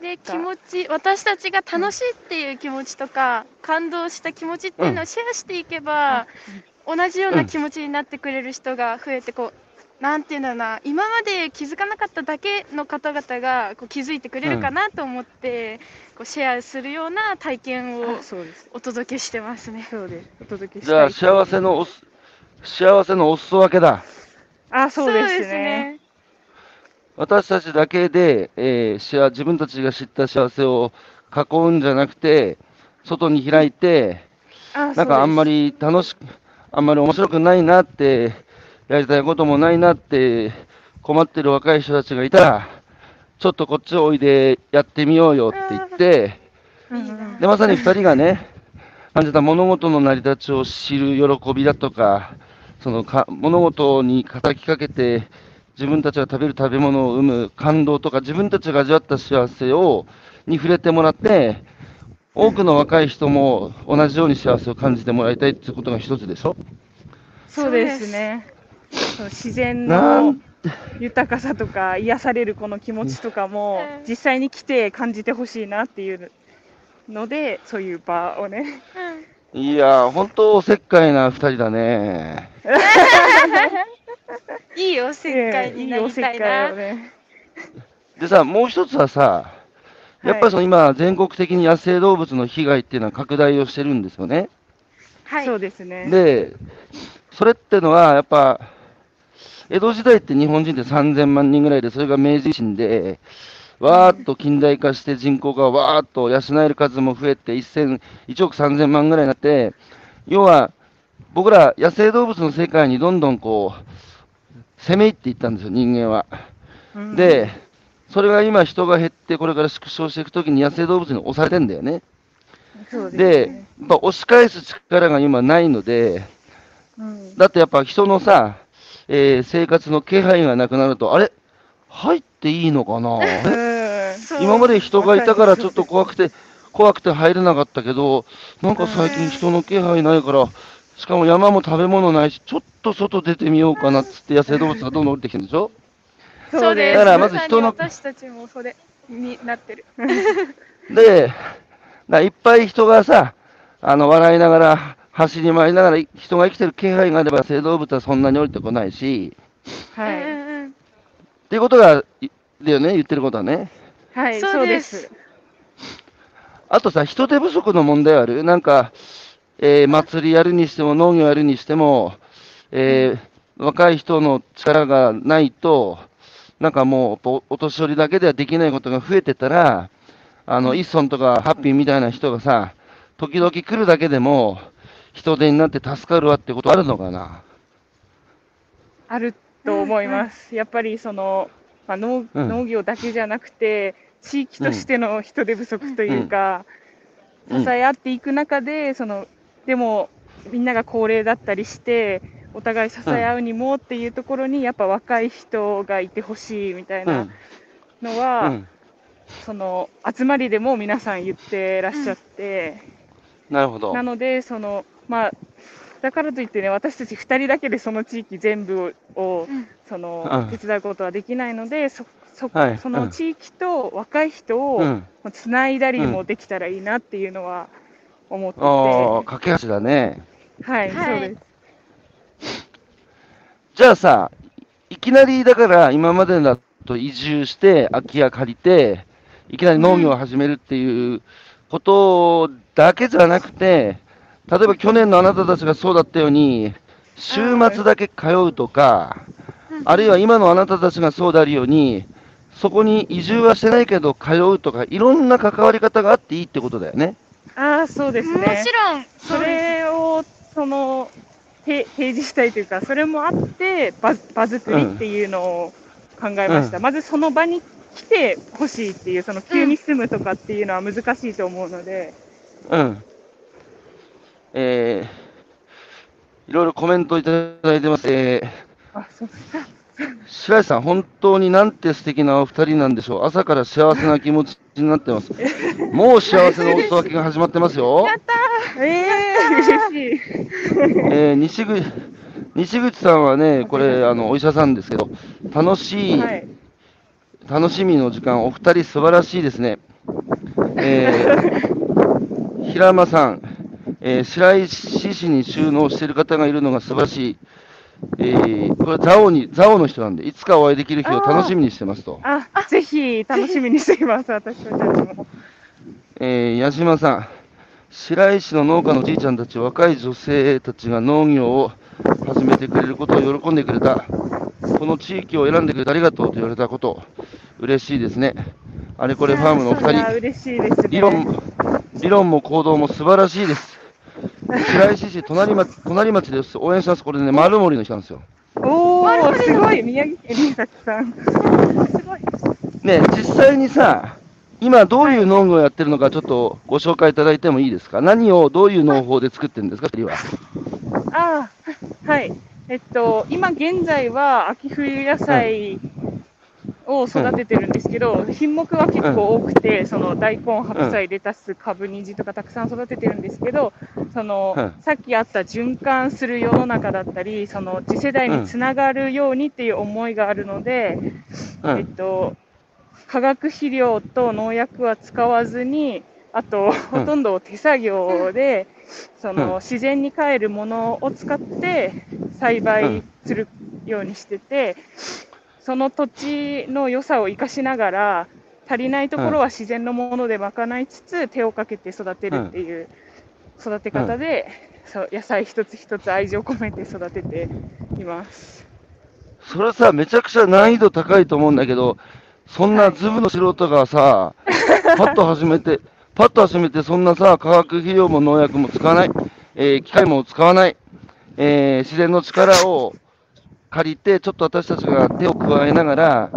で気持ち私たちが楽しいっていう気持ちとか、うん、感動した気持ちっていうのをシェアしていけば、うん、同じような気持ちになってくれる人が増えてこうなんていうんだろうな、今まで気づかなかっただけの方々がこう気づいてくれるかなと思って、うん、こうシェアするような体験をお届けしてますね。そうです。お届けじゃあ幸せのおす幸せのお裾分けだ。あ、そうですね。私たちだけで、えー、自分たちが知った幸せを囲うんじゃなくて、外に開いて、なんかあんまり楽しく、あんまり面白くないなってやりたいこともないなって困ってる若い人たちがいたら、ちょっとこっちおいでやってみようよって言って、で、まさに2人がね、感じた物事の成り立ちを知る喜びだとか、そのか物事に叩きかけて、自分たちが食べる食べ物を生む感動とか、自分たちが味わった幸せをに触れてもらって、多くの若い人も同じように幸せを感じてもらいたいっていうことが一つでしょ？そうですね。自然の豊かさとか癒されるこの気持ちとかも実際に来て感じてほしいなっていうのでそういう場をね。いや本当おせっかいな2人だね。いいおせっかいになりたいな。いいね、でさもう一つはさやっぱりその今、全国的に野生動物の被害っていうのは拡大をしてるんですよね。はい、そうですね。で、それってのは、やっぱ、江戸時代って日本人って3000万人ぐらいで、それが明治維新で、わーっと近代化して人口がわーっと養える数も増えて1 1億3000万ぐらいになって、要は僕ら野生動物の世界にどんどんこう攻め入っていったんですよ、人間は。で、それが今人が減ってこれから縮小していくときに野生動物に押されてんだよね。で、ね、やっぱ押し返す力が今ないので、うん、だってやっぱ人のさ、えー、生活の気配がなくなると、あれ？入っていいのかな？今まで人がいたからちょっと怖くて、怖くて入れなかったけど、なんか最近人の気配ないから、しかも山も食べ物ないし、ちょっと外出てみようかなっつって野生動物がどんどん降りてきてるんでしょ？そうです。だからまず人の。私たちもそれになってる。で、いっぱい人がさ、あの、笑いながら、走り回りながら人が生きてる気配があれば、生動物はそんなに降りてこないし、はい。っていうことが、だよね、言ってることはね。はい、そうです。あとさ、人手不足の問題ある？なんか、えー、祭りやるにしても、農業やるにしても、えー、若い人の力がないと、なんかもう、お年寄りだけではできないことが増えてたら、あの、一村とかハッピーみたいな人がさ、時々来るだけでも、人手になって助かるわってことあるのかな？あると思います。やっぱりそのまあ、農うん。農業だけじゃなくて、地域としての人手不足というか、うん。支え合っていく中で、そのでもみんなが高齢だったりして、お互い支え合うにもっていうところに、やっぱ若い人がいてほしいみたいうなん。のは、うん。その集まりでも皆さん言ってらっしゃって、なるほど。な。ので、そのまあ、だからといってね、私たち2人だけでその地域全部をうん。そのうん。手伝うことはできないので、そそはい。その地域と若い人をうん。つないだりもできたらいいなっていうのは思ってて、ああ、架け橋だね。はい、はいそうです。じゃあさ、いきなりだから今までだと移住して、空き家借りて、いきなり農業を始めるっていうことだけじゃなくて、例えば去年のあなたたちがそうだったように、週末だけ通うとか、あるいは今のあなたたちがそうであるように、そこに移住はしてないけど通うとか、いろんな関わり方があっていいってことだよね。ああ、そうですもねち。ろん、それをそのて提示したいというか、それもあって場、場作りっていうのを考えました、うんまずその場に来てほしいっていう、その急に住むとかっていうのは難しいと思うので、うん。えー、いろいろコメントいただいてます。えーあそう白石さん、本当になんて素敵なお二人なんでしょう。朝から幸せな気持ちになってます。もう幸せのお裾分けが始まってますよ。ええ嬉しい。えー西口西口さんはね、これ、あのお医者さんですけど、楽しい、はい、楽しみの時間、お二人素晴らしいですね。えー、平間さん、えー白石市に収納している方がいるのが素晴らしい。えー、これ、ザオに、ザオの人なんで、いつかお会いできる日を楽しみにしてますと。あぜひ楽しみにしています、私たちも。えー、矢島さん、白石の農家のじいちゃんたち、若い女性たちが農業を始めてくれることを喜んでくれた。この地域を選んでくれてありがとうと言われたこと、嬉しいですね。あれこれファームのお二人、嬉しいですね。理論も、理論も行動も素晴らしいです。白石市隣町、隣町です。応援します。これね、丸森の人なんですよ。おー、すごい、宮城県林崎さん。すごい。ね、実際にさ、今どういう農業をやってるのかちょっとご紹介いただいてもいいですか？何をどういう農法で作ってるんですか？次は。ああ、はい。えっと、今現在は秋冬野菜を育ててるんですけど、品目は結構多くて、その大根、白菜、レタス、カブ、ニジとかたくさん育ててるんですけど、その、うん。さっきあった循環する世の中だったり、その次世代につながるようにっていう思いがあるので、えっうん。と、化学肥料と農薬は使わずに、あと、ほとんど手作業で、その自然に帰るものを使って栽培するようにしてて、その土地の良さを生かしながら、足りないところは自然のもので賄いつつ、手をかけて育てるっていう育て方で、そう野菜一つ一つ愛情込めて育てています。それさ、めちゃくちゃ難易度高いと思うんだけど、そんなズブの素人がさ、パッと始めて、パッと始めて、そんなさ、化学肥料も農薬も使わない、えー機械も使わない、えー自然の力を借りて、ちょっと私たちが手を加えながら、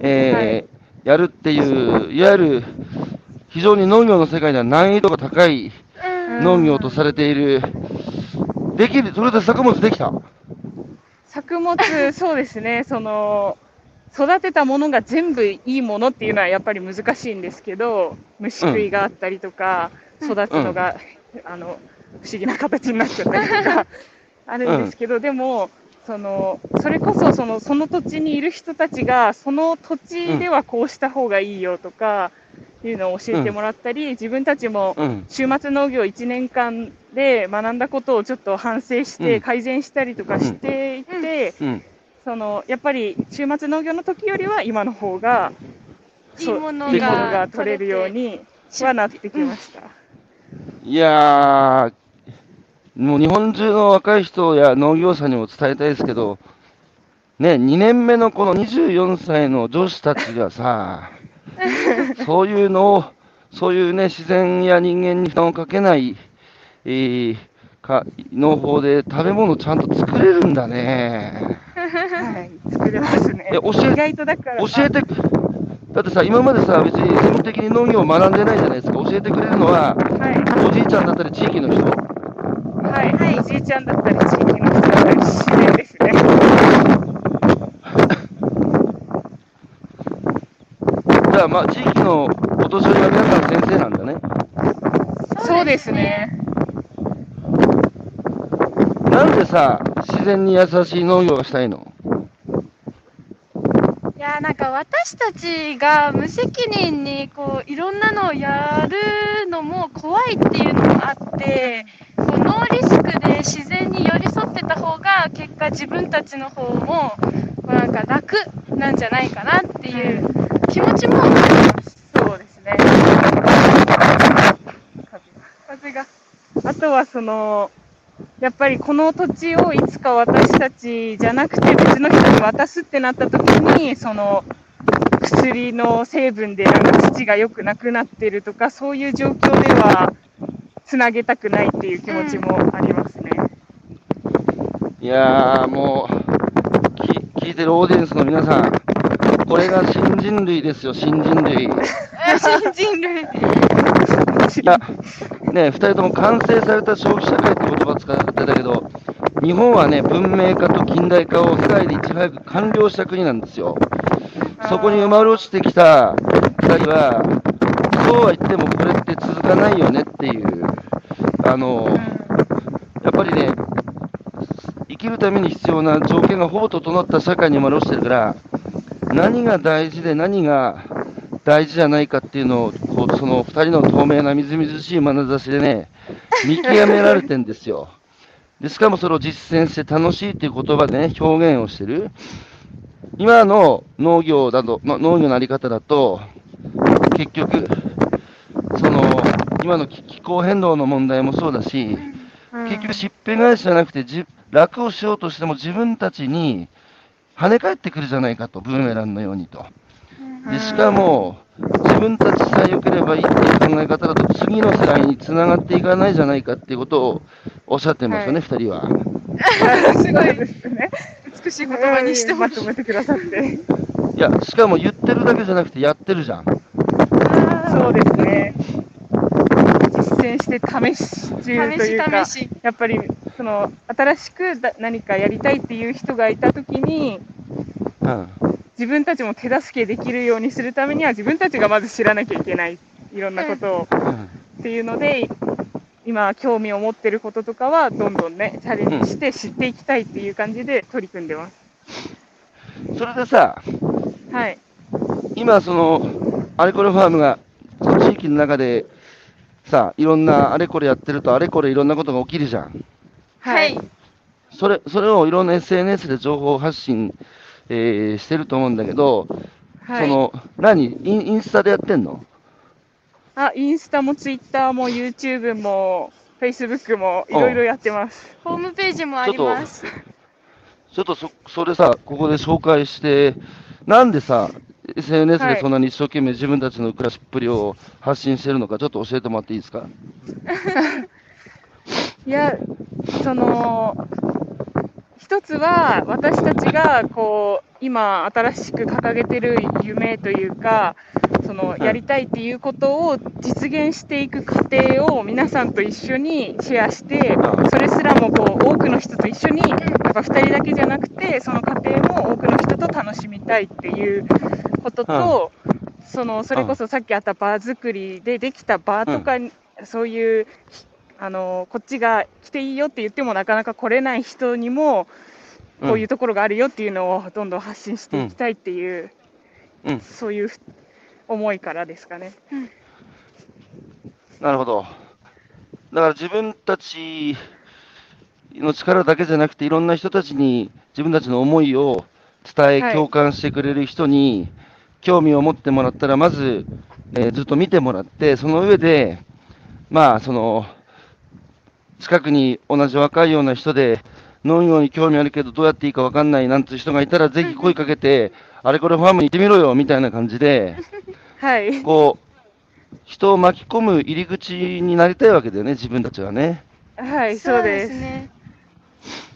えーやるっていう、いわゆる非常に農業の世界では難易度が高い農業とされている、できる、それで作物できた。作物、そうですね、その育てたものが全部いいものっていうのはやっぱり難しいんですけど、虫食いがあったりとか、育つのが、あの不思議な形になっちゃったりとか あるんですけど、でも、そのそれこそそのその土地にいる人たちが、その土地ではこうした方がいいよとかいうのを教えてもらったり、自分たちもうん。週末農業1年間で学んだことをちょっと反省しうんて改善したりとかしていて、うん。そのやっぱり週末農業の時よりは今の方がいいものが取れるようにはなってきました。いやー、もう日本中の若い人や農業者にも伝えたいですけど、ね、2年目のこの24歳の女子たちがさ、そういうのを、そういうね、自然や人間に負担をかけない、えーか農法で食べ物ちゃんと作れるんだね。はい、作れますね。教え意外とだから。教えて、だってさ、今までさ、別に専門的に農業を学んでないじゃないですか。教えてくれるのは、はい。おじいちゃんだったり地域の人はい。おじいちゃんだったり、地域の人だったり、自然ですね。じゃあ、まあ、地域のお年寄りが皆さん先生なんだね。そうですね。なんでさ、自然に優しい農業がしたいの？いやーなんか私たちが無責任にこういろんなのをやるのも怖いっていうのもあってノーリスクで自然に寄り添ってた方が結果自分たちの方もこうなんか楽なんじゃないかなっていう気持ちもあります。そうですね。風があとはその、やっぱりこの土地をいつか私たちじゃなくて別の人に渡すってなった時に、その薬の成分でなんか土が良くなくなってるとか、そういう状況ではつなげたくないっていう気持ちもありますね。いやー、もう、き聞いてるオーディエンスの皆さん、これが新人類ですよ、新人類。い新人類や、ね、二人とも完成された消費社会って言葉使ってたけど、日本はね、文明化と近代化を世界でいち早く完了した国なんですよ。そこに生まれ落ちてきた二人は、そうは言ってもこれって続かないよねっていう、あの、やっぱりね、生きるために必要な条件がほぼ整った社会に生まれ落ちてるから、何が大事で何が大事じゃないかっていうのを、こうその二人の透明なみずみずしい眼差しでね、見極められてんですよ。で、しかもそれを実践して楽しいっていう言葉でね、表現をしてる。今の農業だと、の農業のあり方だと、結局、今の気気候変動の問題もそうだし、結局、しっぺ返しじゃなくてじ、楽をしようとしても自分たちに跳ね返ってくるじゃないかと、ブーメランのようにと。でしかも、自分たちさえ良ければいいっていう考え方だと、次の世代につながっていかないじゃないかっていうことをおっしゃってますよね、二、人は。すごいですね。美しい言葉にしてほま。とめてくださって。いや、しかも言ってるだけじゃなくてやってるじゃん。そうですね。実践して試し中というか、試し試しやっぱりその新しく何かやりたいっていう人がいたときに、うん。自分たちも手助けできるようにするためには、自分たちがまず知らなきゃいけない、いろんなことを。うんっていうので、今、興味を持ってることとかは、どんどんね、チャレンジして知っていきたいっていう感じで取り組んでます。それでさ、はい。今、その、あれこれファームが、地域の中で、さ、いろんなあれこれやってると、あれこれいろんなことが起きるじゃん。はい。それ、それをいろんな SNS で情報発信、えーしてると思うんだけど、はい。その、何？インインスタでやってんの？あ、インスタもツイッターも YouTube も Facebook もいろいろやってます。ホームページもあります。ちょっとそ、それさ、ここで紹介して、なんでさ、SNS はい。でそんなに一生懸命自分たちの暮らしっぷりを発信してるのか、ちょっと教えてもらっていいですか？いや、その、一つは私たちがこう今新しく掲げてる夢というか、そのやりたいっていうことを実現していく過程を皆さんと一緒にシェアして、それすらもこう多くの人と一緒に、やっぱ2人だけじゃなくて、その過程も多くの人と楽しみたいっていうことと、そのそれこそさっきあった場作りでできた場とかに、そういうあのこっちが来ていいよって言ってもなかなか来れない人にも、こういうところがあるよっていうのをどんどん発信していきたいっていう、うん。そういう思いからですかね。なるほど。だから自分たちの力だけじゃなくて、いろんな人たちに自分たちの思いを伝え、はい。共感してくれる人に興味を持ってもらったら、まず、えーずっと見てもらって、その上で、まあ、その、近くに同じ若いような人で、農業に興味あるけど、どうやっていいか分かんないなんていう人がいたら、ぜひ声かけて、あれこれファームに行ってみろよみたいな感じで、はい、こう、人を巻き込む入り口になりたいわけだよね、自分たちはね。はい、そうです。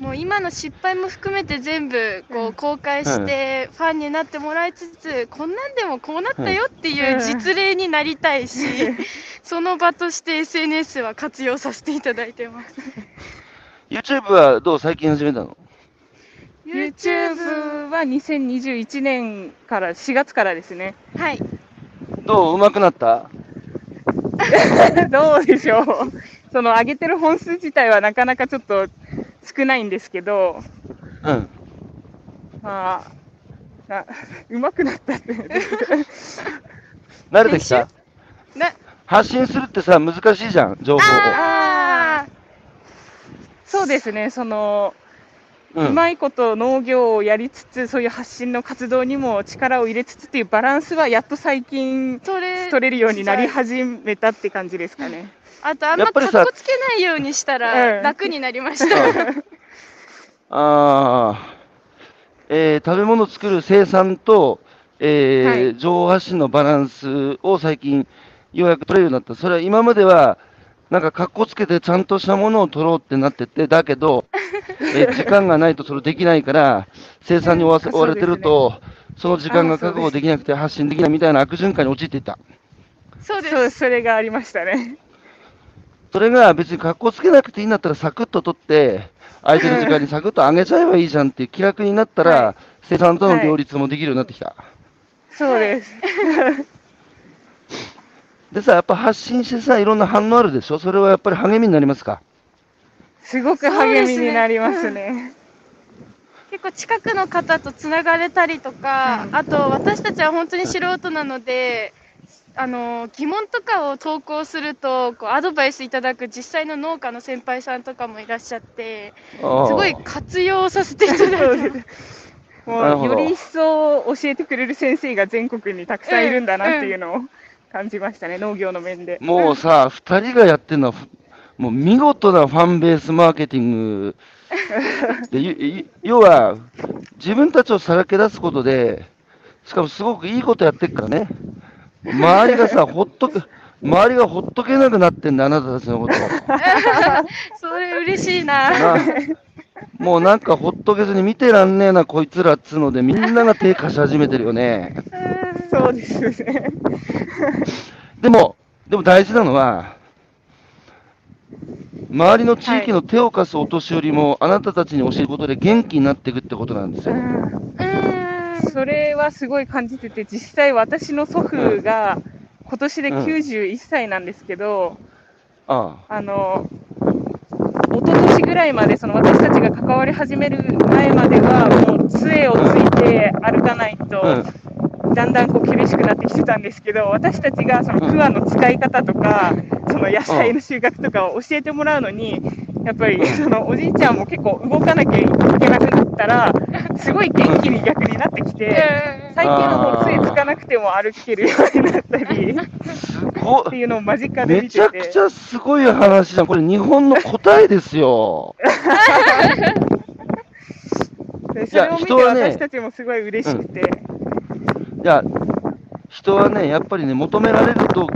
ね。もう今の失敗も含めて全部こう公開してファンになってもらいつつ、こんなんでもこうなったよっていう実例になりたいし、その場として SNS は活用させていただいてます。YouTube はどう最近始めたの？YouTube は2021年から、4月からですね。はい。どう上手くなった？どうでしょう。その上げてる本数自体はなかなかちょっと少ないんですけど、うん。まあ、なうまくなったって。慣れてきた？な発信するってさ、難しいじゃん、情報を。あそうですね、その、う。うんまいこと農業をやりつつ、そういう発信の活動にも力を入れつつっていうバランスは、やっと最近取れるようになり始めたって感じですかね。あとあんまかっこつけないようにしたうんら楽になりました。ああ、えー食べ物作る生産と、えーはい情報発信のバランスを最近、ようやく取れるようになった。それは今までは、なんか格好つけてちゃんとしたものを取ろうってなってて、だけど、えー時間がないとそれできないから、生産に追わせ追われてると、その時間が確保できなくて発信できないみたいな悪循環に陥っていった。そうです。そう、それがありましたね。それが別に格好つけなくていいんだったらサクッと取って、空いてる時間にサクッと上げちゃえばいいじゃんっていう気楽になったら、は生産との両立もできるようになってきた。そうです。でさ、やっぱ発信してさ、いろんな反応あるでしょ？それはやっぱり励みになりますか？すごく励みになりますね。結構近くの方とつながれたりとか、うん。あと私たちは本当に素人なので、あの疑問とかを投稿するとこうアドバイスいただく実際の農家の先輩さんとかもいらっしゃってすごい活用させていただいて もうより一層教えてくれる先生が全国にたくさんいるんだなっていうのを感じましたね、農業の面で。もうさ、二人がやってるのは、ふもう見事なファンベースマーケティング。で、要は、自分たちをさらけ出すことで、しかもすごくいいことやってるからね。周りがさ、ほっとく、周りがほっとけなくなってんだ、あなたたちのことを。それ嬉しいななもうなんかほっとけずに見てらんねえな、こいつらっつうので、みんなが手貸し始めてるよね。そうですね。でも、でも大事なのは、周りの地域の手を貸すお年寄りも、あなたたちに教えることで元気になっていくってことなんですよ。それはすごい感じてて、実際私の祖父が今年で91歳なんですけど、ああ。の、一昨年ぐらいまで、その私たちが関わり始める前までは、もう杖をついて歩かないと、だんだんこう厳しくなってきてたんですけど、私たちがそのクワの使い方とか、その野菜の収穫とかを教えてもらうのに、やっぱりそのおじいちゃんも結構動かなきゃいけなくなったら、すごい元気に逆になってきて、最近はもう杖つかなくても歩けるようになったりすごっていうのを間近でめ見てて。ちゃくちゃすごい話じゃん。これ日本の答えですよ。で それを見て人はね私たちもすごい嬉しくて、いや、人はね、やっぱりね、求められると、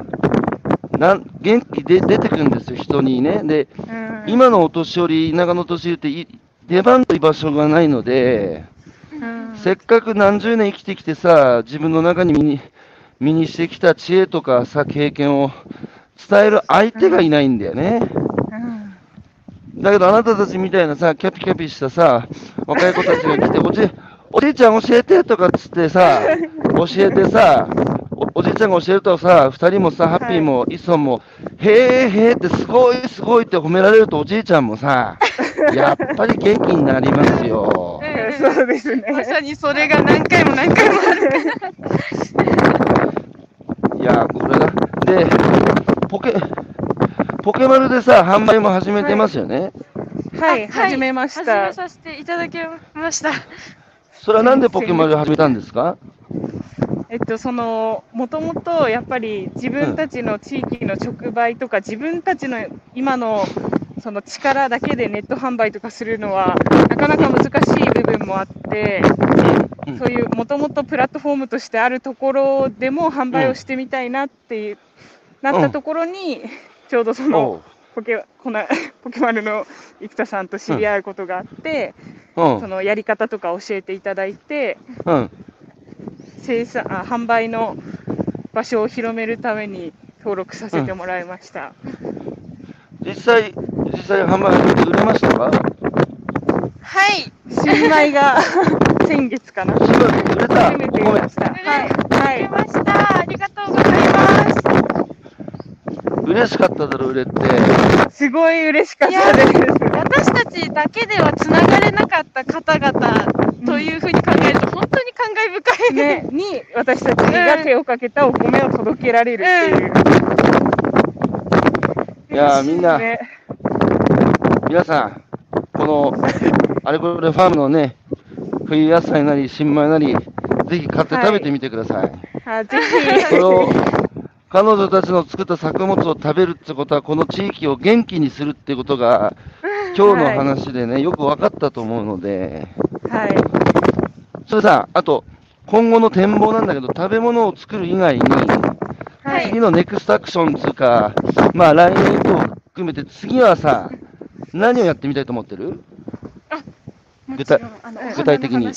なん元気で出てくるんですよ、人にね。で、うん今のお年寄り、田舎のお年寄りってい、出番と居場所がないので、うん。せっかく何十年生きてきてさ、自分の中に身に身にしてきた知恵とかさ、経験を伝える相手がいないんだよね。うん。だけどあなたたちみたいなさ、キャピキャピしたさ、若い子たちが来て、おじおじいちゃん教えてとかっつってさ、教えてさ、おおじいちゃんが教えるとさ、二人もさ、ハッピーも、イッソンも、へーへーってすごいすごいって褒められるとおじいちゃんもさ、やっぱり元気になりますよ。そうですね。まさにそれが何回も何回もある。いや、これだ。で、ポケ、ポケマルでさ、販売も始めてますよね。はい、あ始めました始め。させていただきました。それはなんでポケマル始めたんですか？えっと、その、もともとやっぱり自分たちの地域の直売とか、自分たちの今のその力だけでネット販売とかするのは、なかなか難しい部分もあって、うん。そういうもともとプラットフォームとしてあるところでも販売をしてみたいなっていう、なったところに、ちょうどそおのう。ポケこなポケマルの生田さんと知り合うことがあって、うん。そのやり方とか教えていただいて、うん。生産あ販売の場所を広めるために登録させてもらいました。実際、実際販売売れましたか？はい。新米が 先月かな。すごい売れた。初めてごめん見ました。はい。はい。出ました。ありがとうございます。嬉しかっただろ、売れて。すごい嬉しかったです。私たちだけではつながれなかった方々というふうに考えると、本当に感慨深い。ね、に私たちが手をかけたお米を届けられるっていう。いやーみんなね皆さん、この、あれこれファームのね、冬野菜なり新米なり、ぜひ買って食べてみてください。あぜこれをひ。彼女たちの作った作物を食べるってことは、この地域を元気にするってことが、今日の話でね、よく分かったと思うので、はい。それさ、あと、今後の展望なんだけど、食べ物を作る以外に、はい。次のネクストアクションつうか、まあ来年以降含めて、次はさ、何をやってみたいと思ってる？具体具体的に。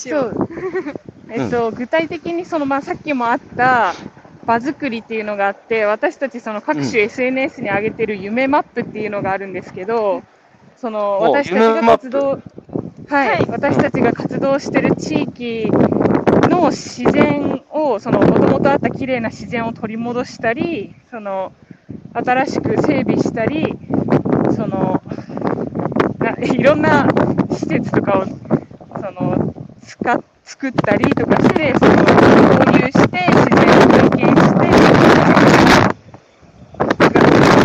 えっと、具体的にその、まあ、さっきもあった場作りっていうのがあって、私たちその各種 SNS に上げてる夢マップっていうのがあるんですけど、そのお私たちが活動、はい、はい。私たちが活動してる地域の自然を、そのもともとあった綺麗な自然を取り戻したり、その新しく整備したり、そのないろんな施設とかをその使っ作ったりとかして、その購入して、自然を体験して、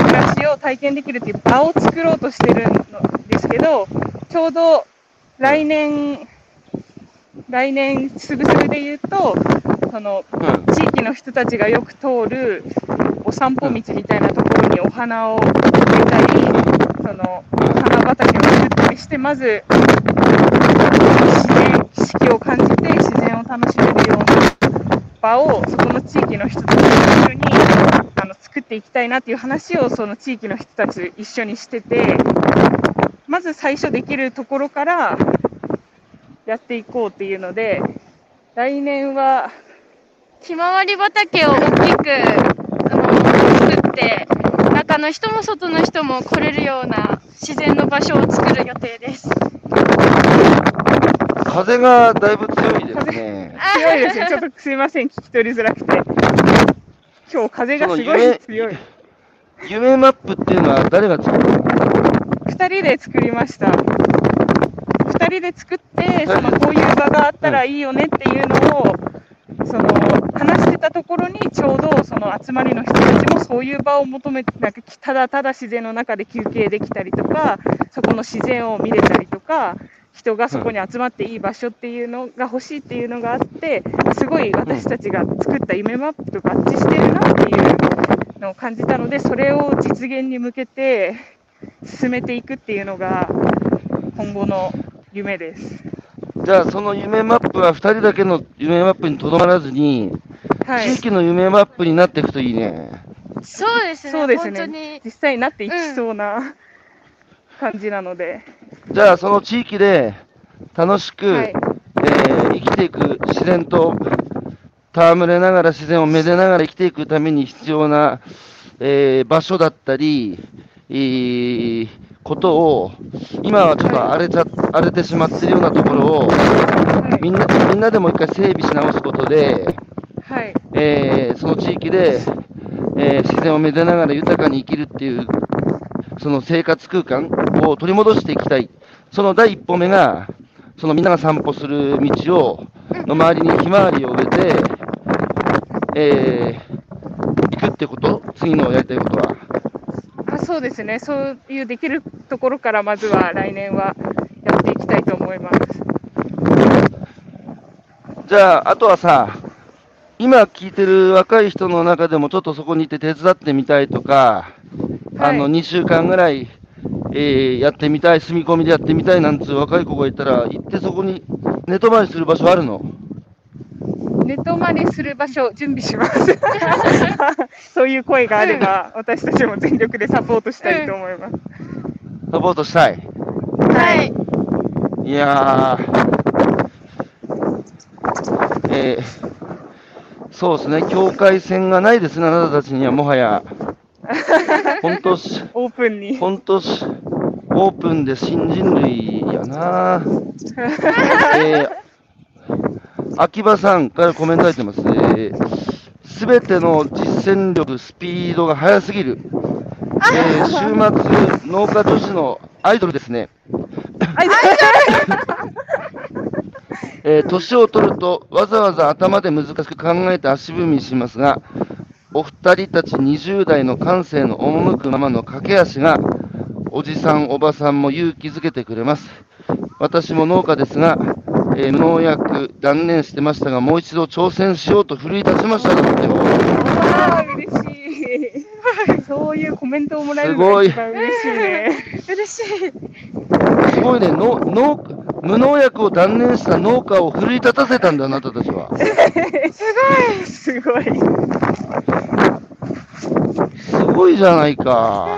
暮らしを体験できるっていう場を作ろうとしてるんですけど、ちょうど来年、来年すぐすぐで言うと、そのうん。地域の人たちがよく通るお散歩道みたいなところにお花を植えたり、その花畑を作ったりして、まず四季を感じて自然を楽しめるような場をそこの地域の人たちと一緒にあの作っていきたいなっていう話をその地域の人たち一緒にしてて、まず最初できるところからやっていこうっていうので、来年はひまわり畑を大きくあの作って、中の人も外の人も来れるような自然の場所を作る予定です。風がだいぶ強いですね。強いですね。ちょっとすいません、聞き取りづらくて。今日風がすごい強い。夢マップっていうのは誰が作るの？二人で作りました。二人で作って、そのこういう場があったらいいよねっていうのを、その話してたところにちょうどその集まりの人たちもそういう場を求めて、なんかただただ自然の中で休憩できたりとか、そこの自然を見れたりとか、人がそこに集まっていい場所っていうのが欲しいっていうのがあって、すごい私たちが作った夢マップと合致してるなっていうのを感じたので、それを実現に向けて進めていくっていうのが今後の夢です。じゃあ、その夢マップは2人だけの夢マップにとどまらずに、はい地。域の夢マップになっていくといいね。そうですね。そうです本当ねに。実際になっていきそうな感じなので、じゃあ、その地域で楽しく、はいえー生きていく自然と戯れながら自然をめでながら生きていくために必要な、えー場所だったり、えーことを、今はちょっと荒れちゃ、荒れてしまってるようなところを、はい。みんな、みんなでもう一回整備し直すことで、はい。えーその地域で、えー自然をめでながら豊かに生きるっていう、その生活空間を取り戻していきたい。その第一歩目が、そのみんなが散歩する道を、の周りにひまわりを植えて、えー行くってこと？次のやりたいことは。あそうですね。そういうできるところからまずは来年はやっていきたいと思います。じゃあ、あとはさ、今聞いてる若い人の中でもちょっとそこにいて手伝ってみたいとか、あの、はい2週間ぐらい、えーやってみたい、住み込みでやってみたいなんつう若い子がいたら、行ってそこに寝泊まりする場所あるの？寝寝泊まりする場所、準備します。そういう声があれば、私たちも全力でサポートしたいと思います。サポートしたい？はい。いやー、えー、そうですね、境界線がないですね、あなたたちにはもはや。本当し、オープンに。本当し、オープンで新人類やな。えー、秋葉さんからコメント入ってます。えーすべての実践力、スピードが速すぎる。えー週末、農家女子のアイドルですね。えー年を取ると、わざわざ頭で難しく考えて足踏みしますが、お二人たち20代の感性の赴くままの駆け足が、おじさん、おばさんも勇気づけてくれます。私も農家ですが、えー無農薬断念してましたが、もう一度挑戦しようと奮い立ちましたと思って嬉しい。そういうコメントをもらえるのが一番嬉しいね。嬉しい。すごいね、の農無農薬を断念した農家を奮い立たせたんだ、あなたたちは。すごい。すごいじゃないか。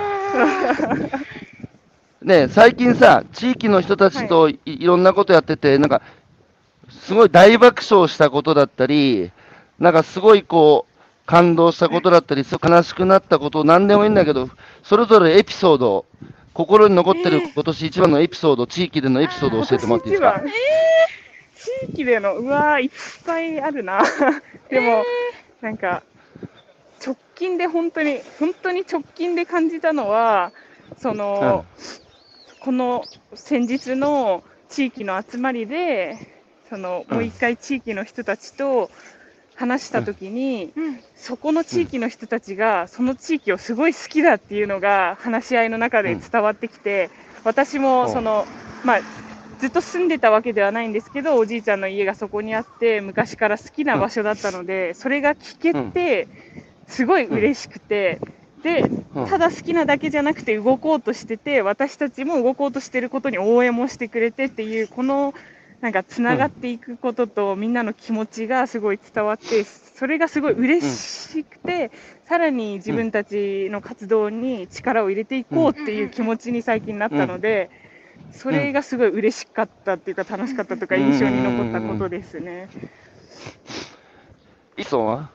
ね最近さ、地域の人たちとい,、い、ろんなことやってて、なんか、すごい大爆笑したことだったり、なんかすごいこう、感動したことだったり、すごい悲しくなったこと、なんでもいいんだけど、それぞれエピソード、心に残ってる今年一番のエピソード、地域でのエピソードを教えてもらっていいですか？地域での、うわーいっぱいあるな。でも、なんか、直近で本当に、本当に直近で感じたのは、その、この先日の地域の集まりで、その、もう一回地域の人たちと話したときに、うん。そこの地域の人たちが、その地域をすごい好きだっていうのが話し合いの中で伝わってきて、私もその、まあ、ずっと住んでたわけではないんですけど、おじいちゃんの家がそこにあって、昔から好きな場所だったので、それが聞けて、すごい嬉しくて、で、うん。ただ好きなだけじゃなくて動こうとしてて、私たちも動こうとしてることに応援もしてくれてっていう、このなんかつながっていくことと、みんなの気持ちがすごい伝わって、それがすごい嬉しくて、さらに自分たちの活動に力を入れていこうっていう気持ちに最近なったので、それがすごい嬉しかったっていうか、楽しかったとか、印象に残ったことですね。いそは？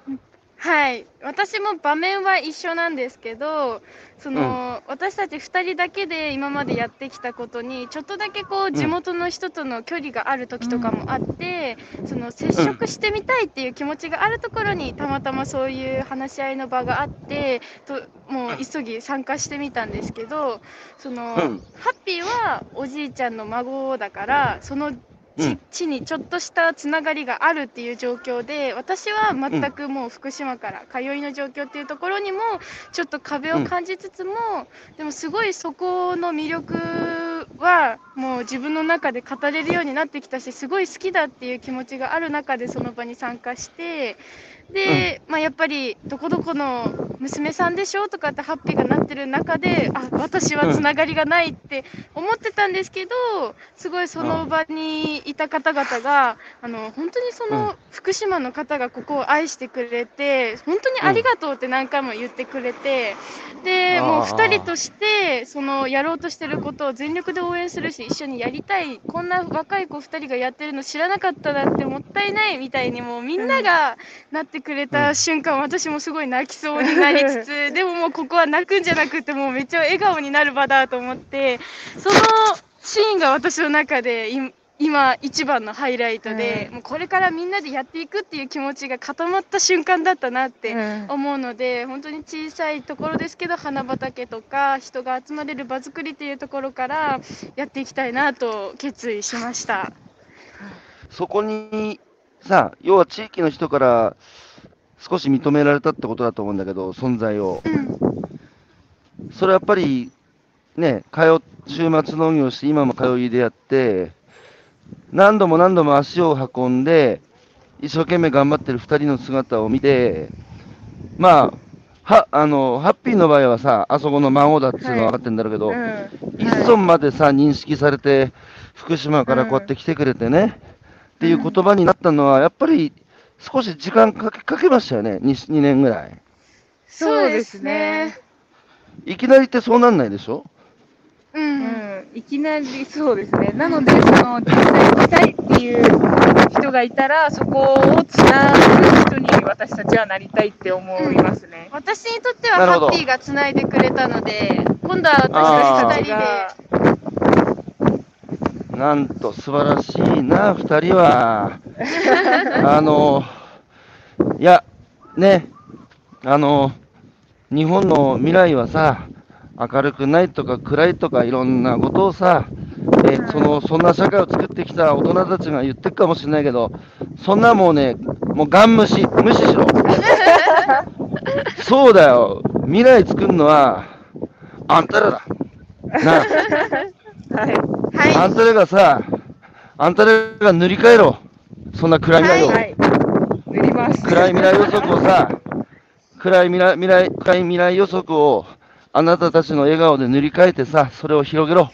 はい、私も場面は一緒なんですけど、その私たち2人だけで今までやってきたことに、ちょっとだけこう地元の人との距離がある時とかもあって、その接触してみたいっていう気持ちがあるところに、たまたまそういう話し合いの場があって、ともう急ぎ参加してみたんですけど、そのうん。ハッピーはおじいちゃんの孫だから、そのうん地地にちょっとしたつながりがあるっていう状況で私は全くもう福島から通いの状況っていうところにもちょっと壁を感じつつも、でもすごいそこの魅力はもう自分の中で語れるようになってきたしすごい好きだっていう気持ちがある中でその場に参加してで、まあ、やっぱりどこどこの娘さんでしょとかってハッピーがなってる中であ私はつながりがないって思ってたんですけどすごいその場にいた方々があの本当にその福島の方がここを愛してくれて本当にありがとうって何回も言ってくれてでもう2人としてそのやろうとしてることを全力で応援するし一緒にやりたいこんな若い子2人がやってるの知らなかったなってもったいないみたいにもうみんながなってくれた瞬間、私もすごい泣きそうになりつつ でももうここは泣くんじゃなくてもうめっちゃ笑顔になる場だと思ってそのシーンが私の中でい今一番のハイライトで、もうこれからみんなでやっていくっていう気持ちが固まった瞬間だったなってうん。思うので、本当に小さいところですけど花畑とか人が集まれる場作りっていうところからやっていきたいなと決意しました。そこにさ、要は地域の人から少し認められたってことだと思うんだけど、存在を。うん。それはやっぱり、ね、通っ週末農業して、今も通いでやって、何度も何度も足を運んで、一生懸命頑張ってる2人の姿を見て、まあ、はあのハッピーの場合はさ、あそこの孫だっていうのは分かってるんだろうけど、うん。一村までさ、認識されて、福島からこうやって来てくれてね、っていう言葉になったのは、やっぱり少し時間かけかけましたよね、2, 2年ぐらい。そうですね。いきなりってそうなんないでしょ？う。うんん、いきなりそうですね。なので、その、実際行きたいっていう人がいたら、そこをつなぐ人に私たちはなりたいって思いますね。私にとってはハッピーがつないでくれたので、今度は私たち二人で。なんと素晴らしいな、2人は。あの、いや、ね、あの、日本の未来はさ、明るくないとか暗いとかいろんなことをさ、えーそのそんな社会を作ってきた大人たちが言ってるかもしれないけど、そんなもうね、もうガン無視、無視しろ。そうだよ、未来作るのは、あんたらだ。なあはい。はい。あんたらがさ、あんたらが塗り替えろ。そんな暗い未来を。はい。塗ります。暗い未来予測をさ、暗い未来未来暗い未来予測をあなたたちの笑顔で塗り替えてさ、それを広げろ。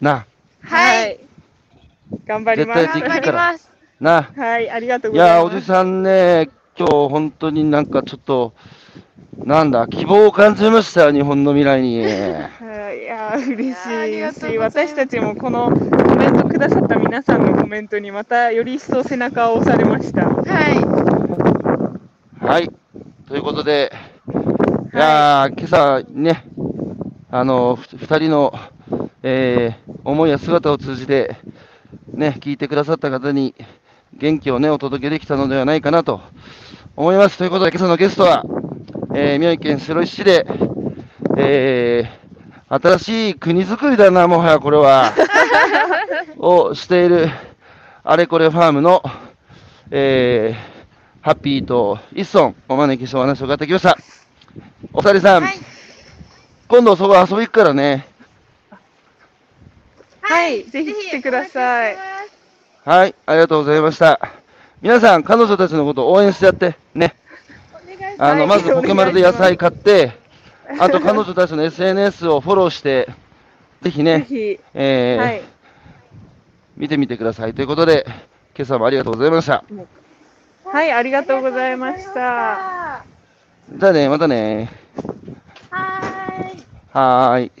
なはい。頑張ります。絶対頑張ります。あ、なあ。はい、ありがとういございます。や、おじさんね、今日本当になんかちょっと、なんだ、希望を感じましたよ、日本の未来に。はい、いやー嬉しいし、私たちもこのコメントくださった皆さんのコメントにまたより一層背中を押されました。ははい。ということで、いやー、今朝ね、あの、ふ二人の、えー思いや姿を通じて、ね、聞いてくださった方に元気をね、お届けできたのではないかなと思います。ということで、今朝のゲストは、えー宮城県白石市で、えー新しい国づくりだな、もはやこれは、をしている、あれこれファームの、えーハッピーとイッソンお招きしてお話を伺ってきました。お二人さい。ん、はい。今度そこ遊び行くからね。はいぜひ来てくださいはい、ありがとうございました。皆さん、彼女たちのことを応援してやって、ね。あの、はいまず、ポケマルで野菜買って、あと彼女たちの SNS をフォローして、ぜひぜね、ひ、えーはい、見てみてください。ということで、今朝もありがとうございました。はい、ありがとうございました。はじゃあね、またね。ーい。はーい。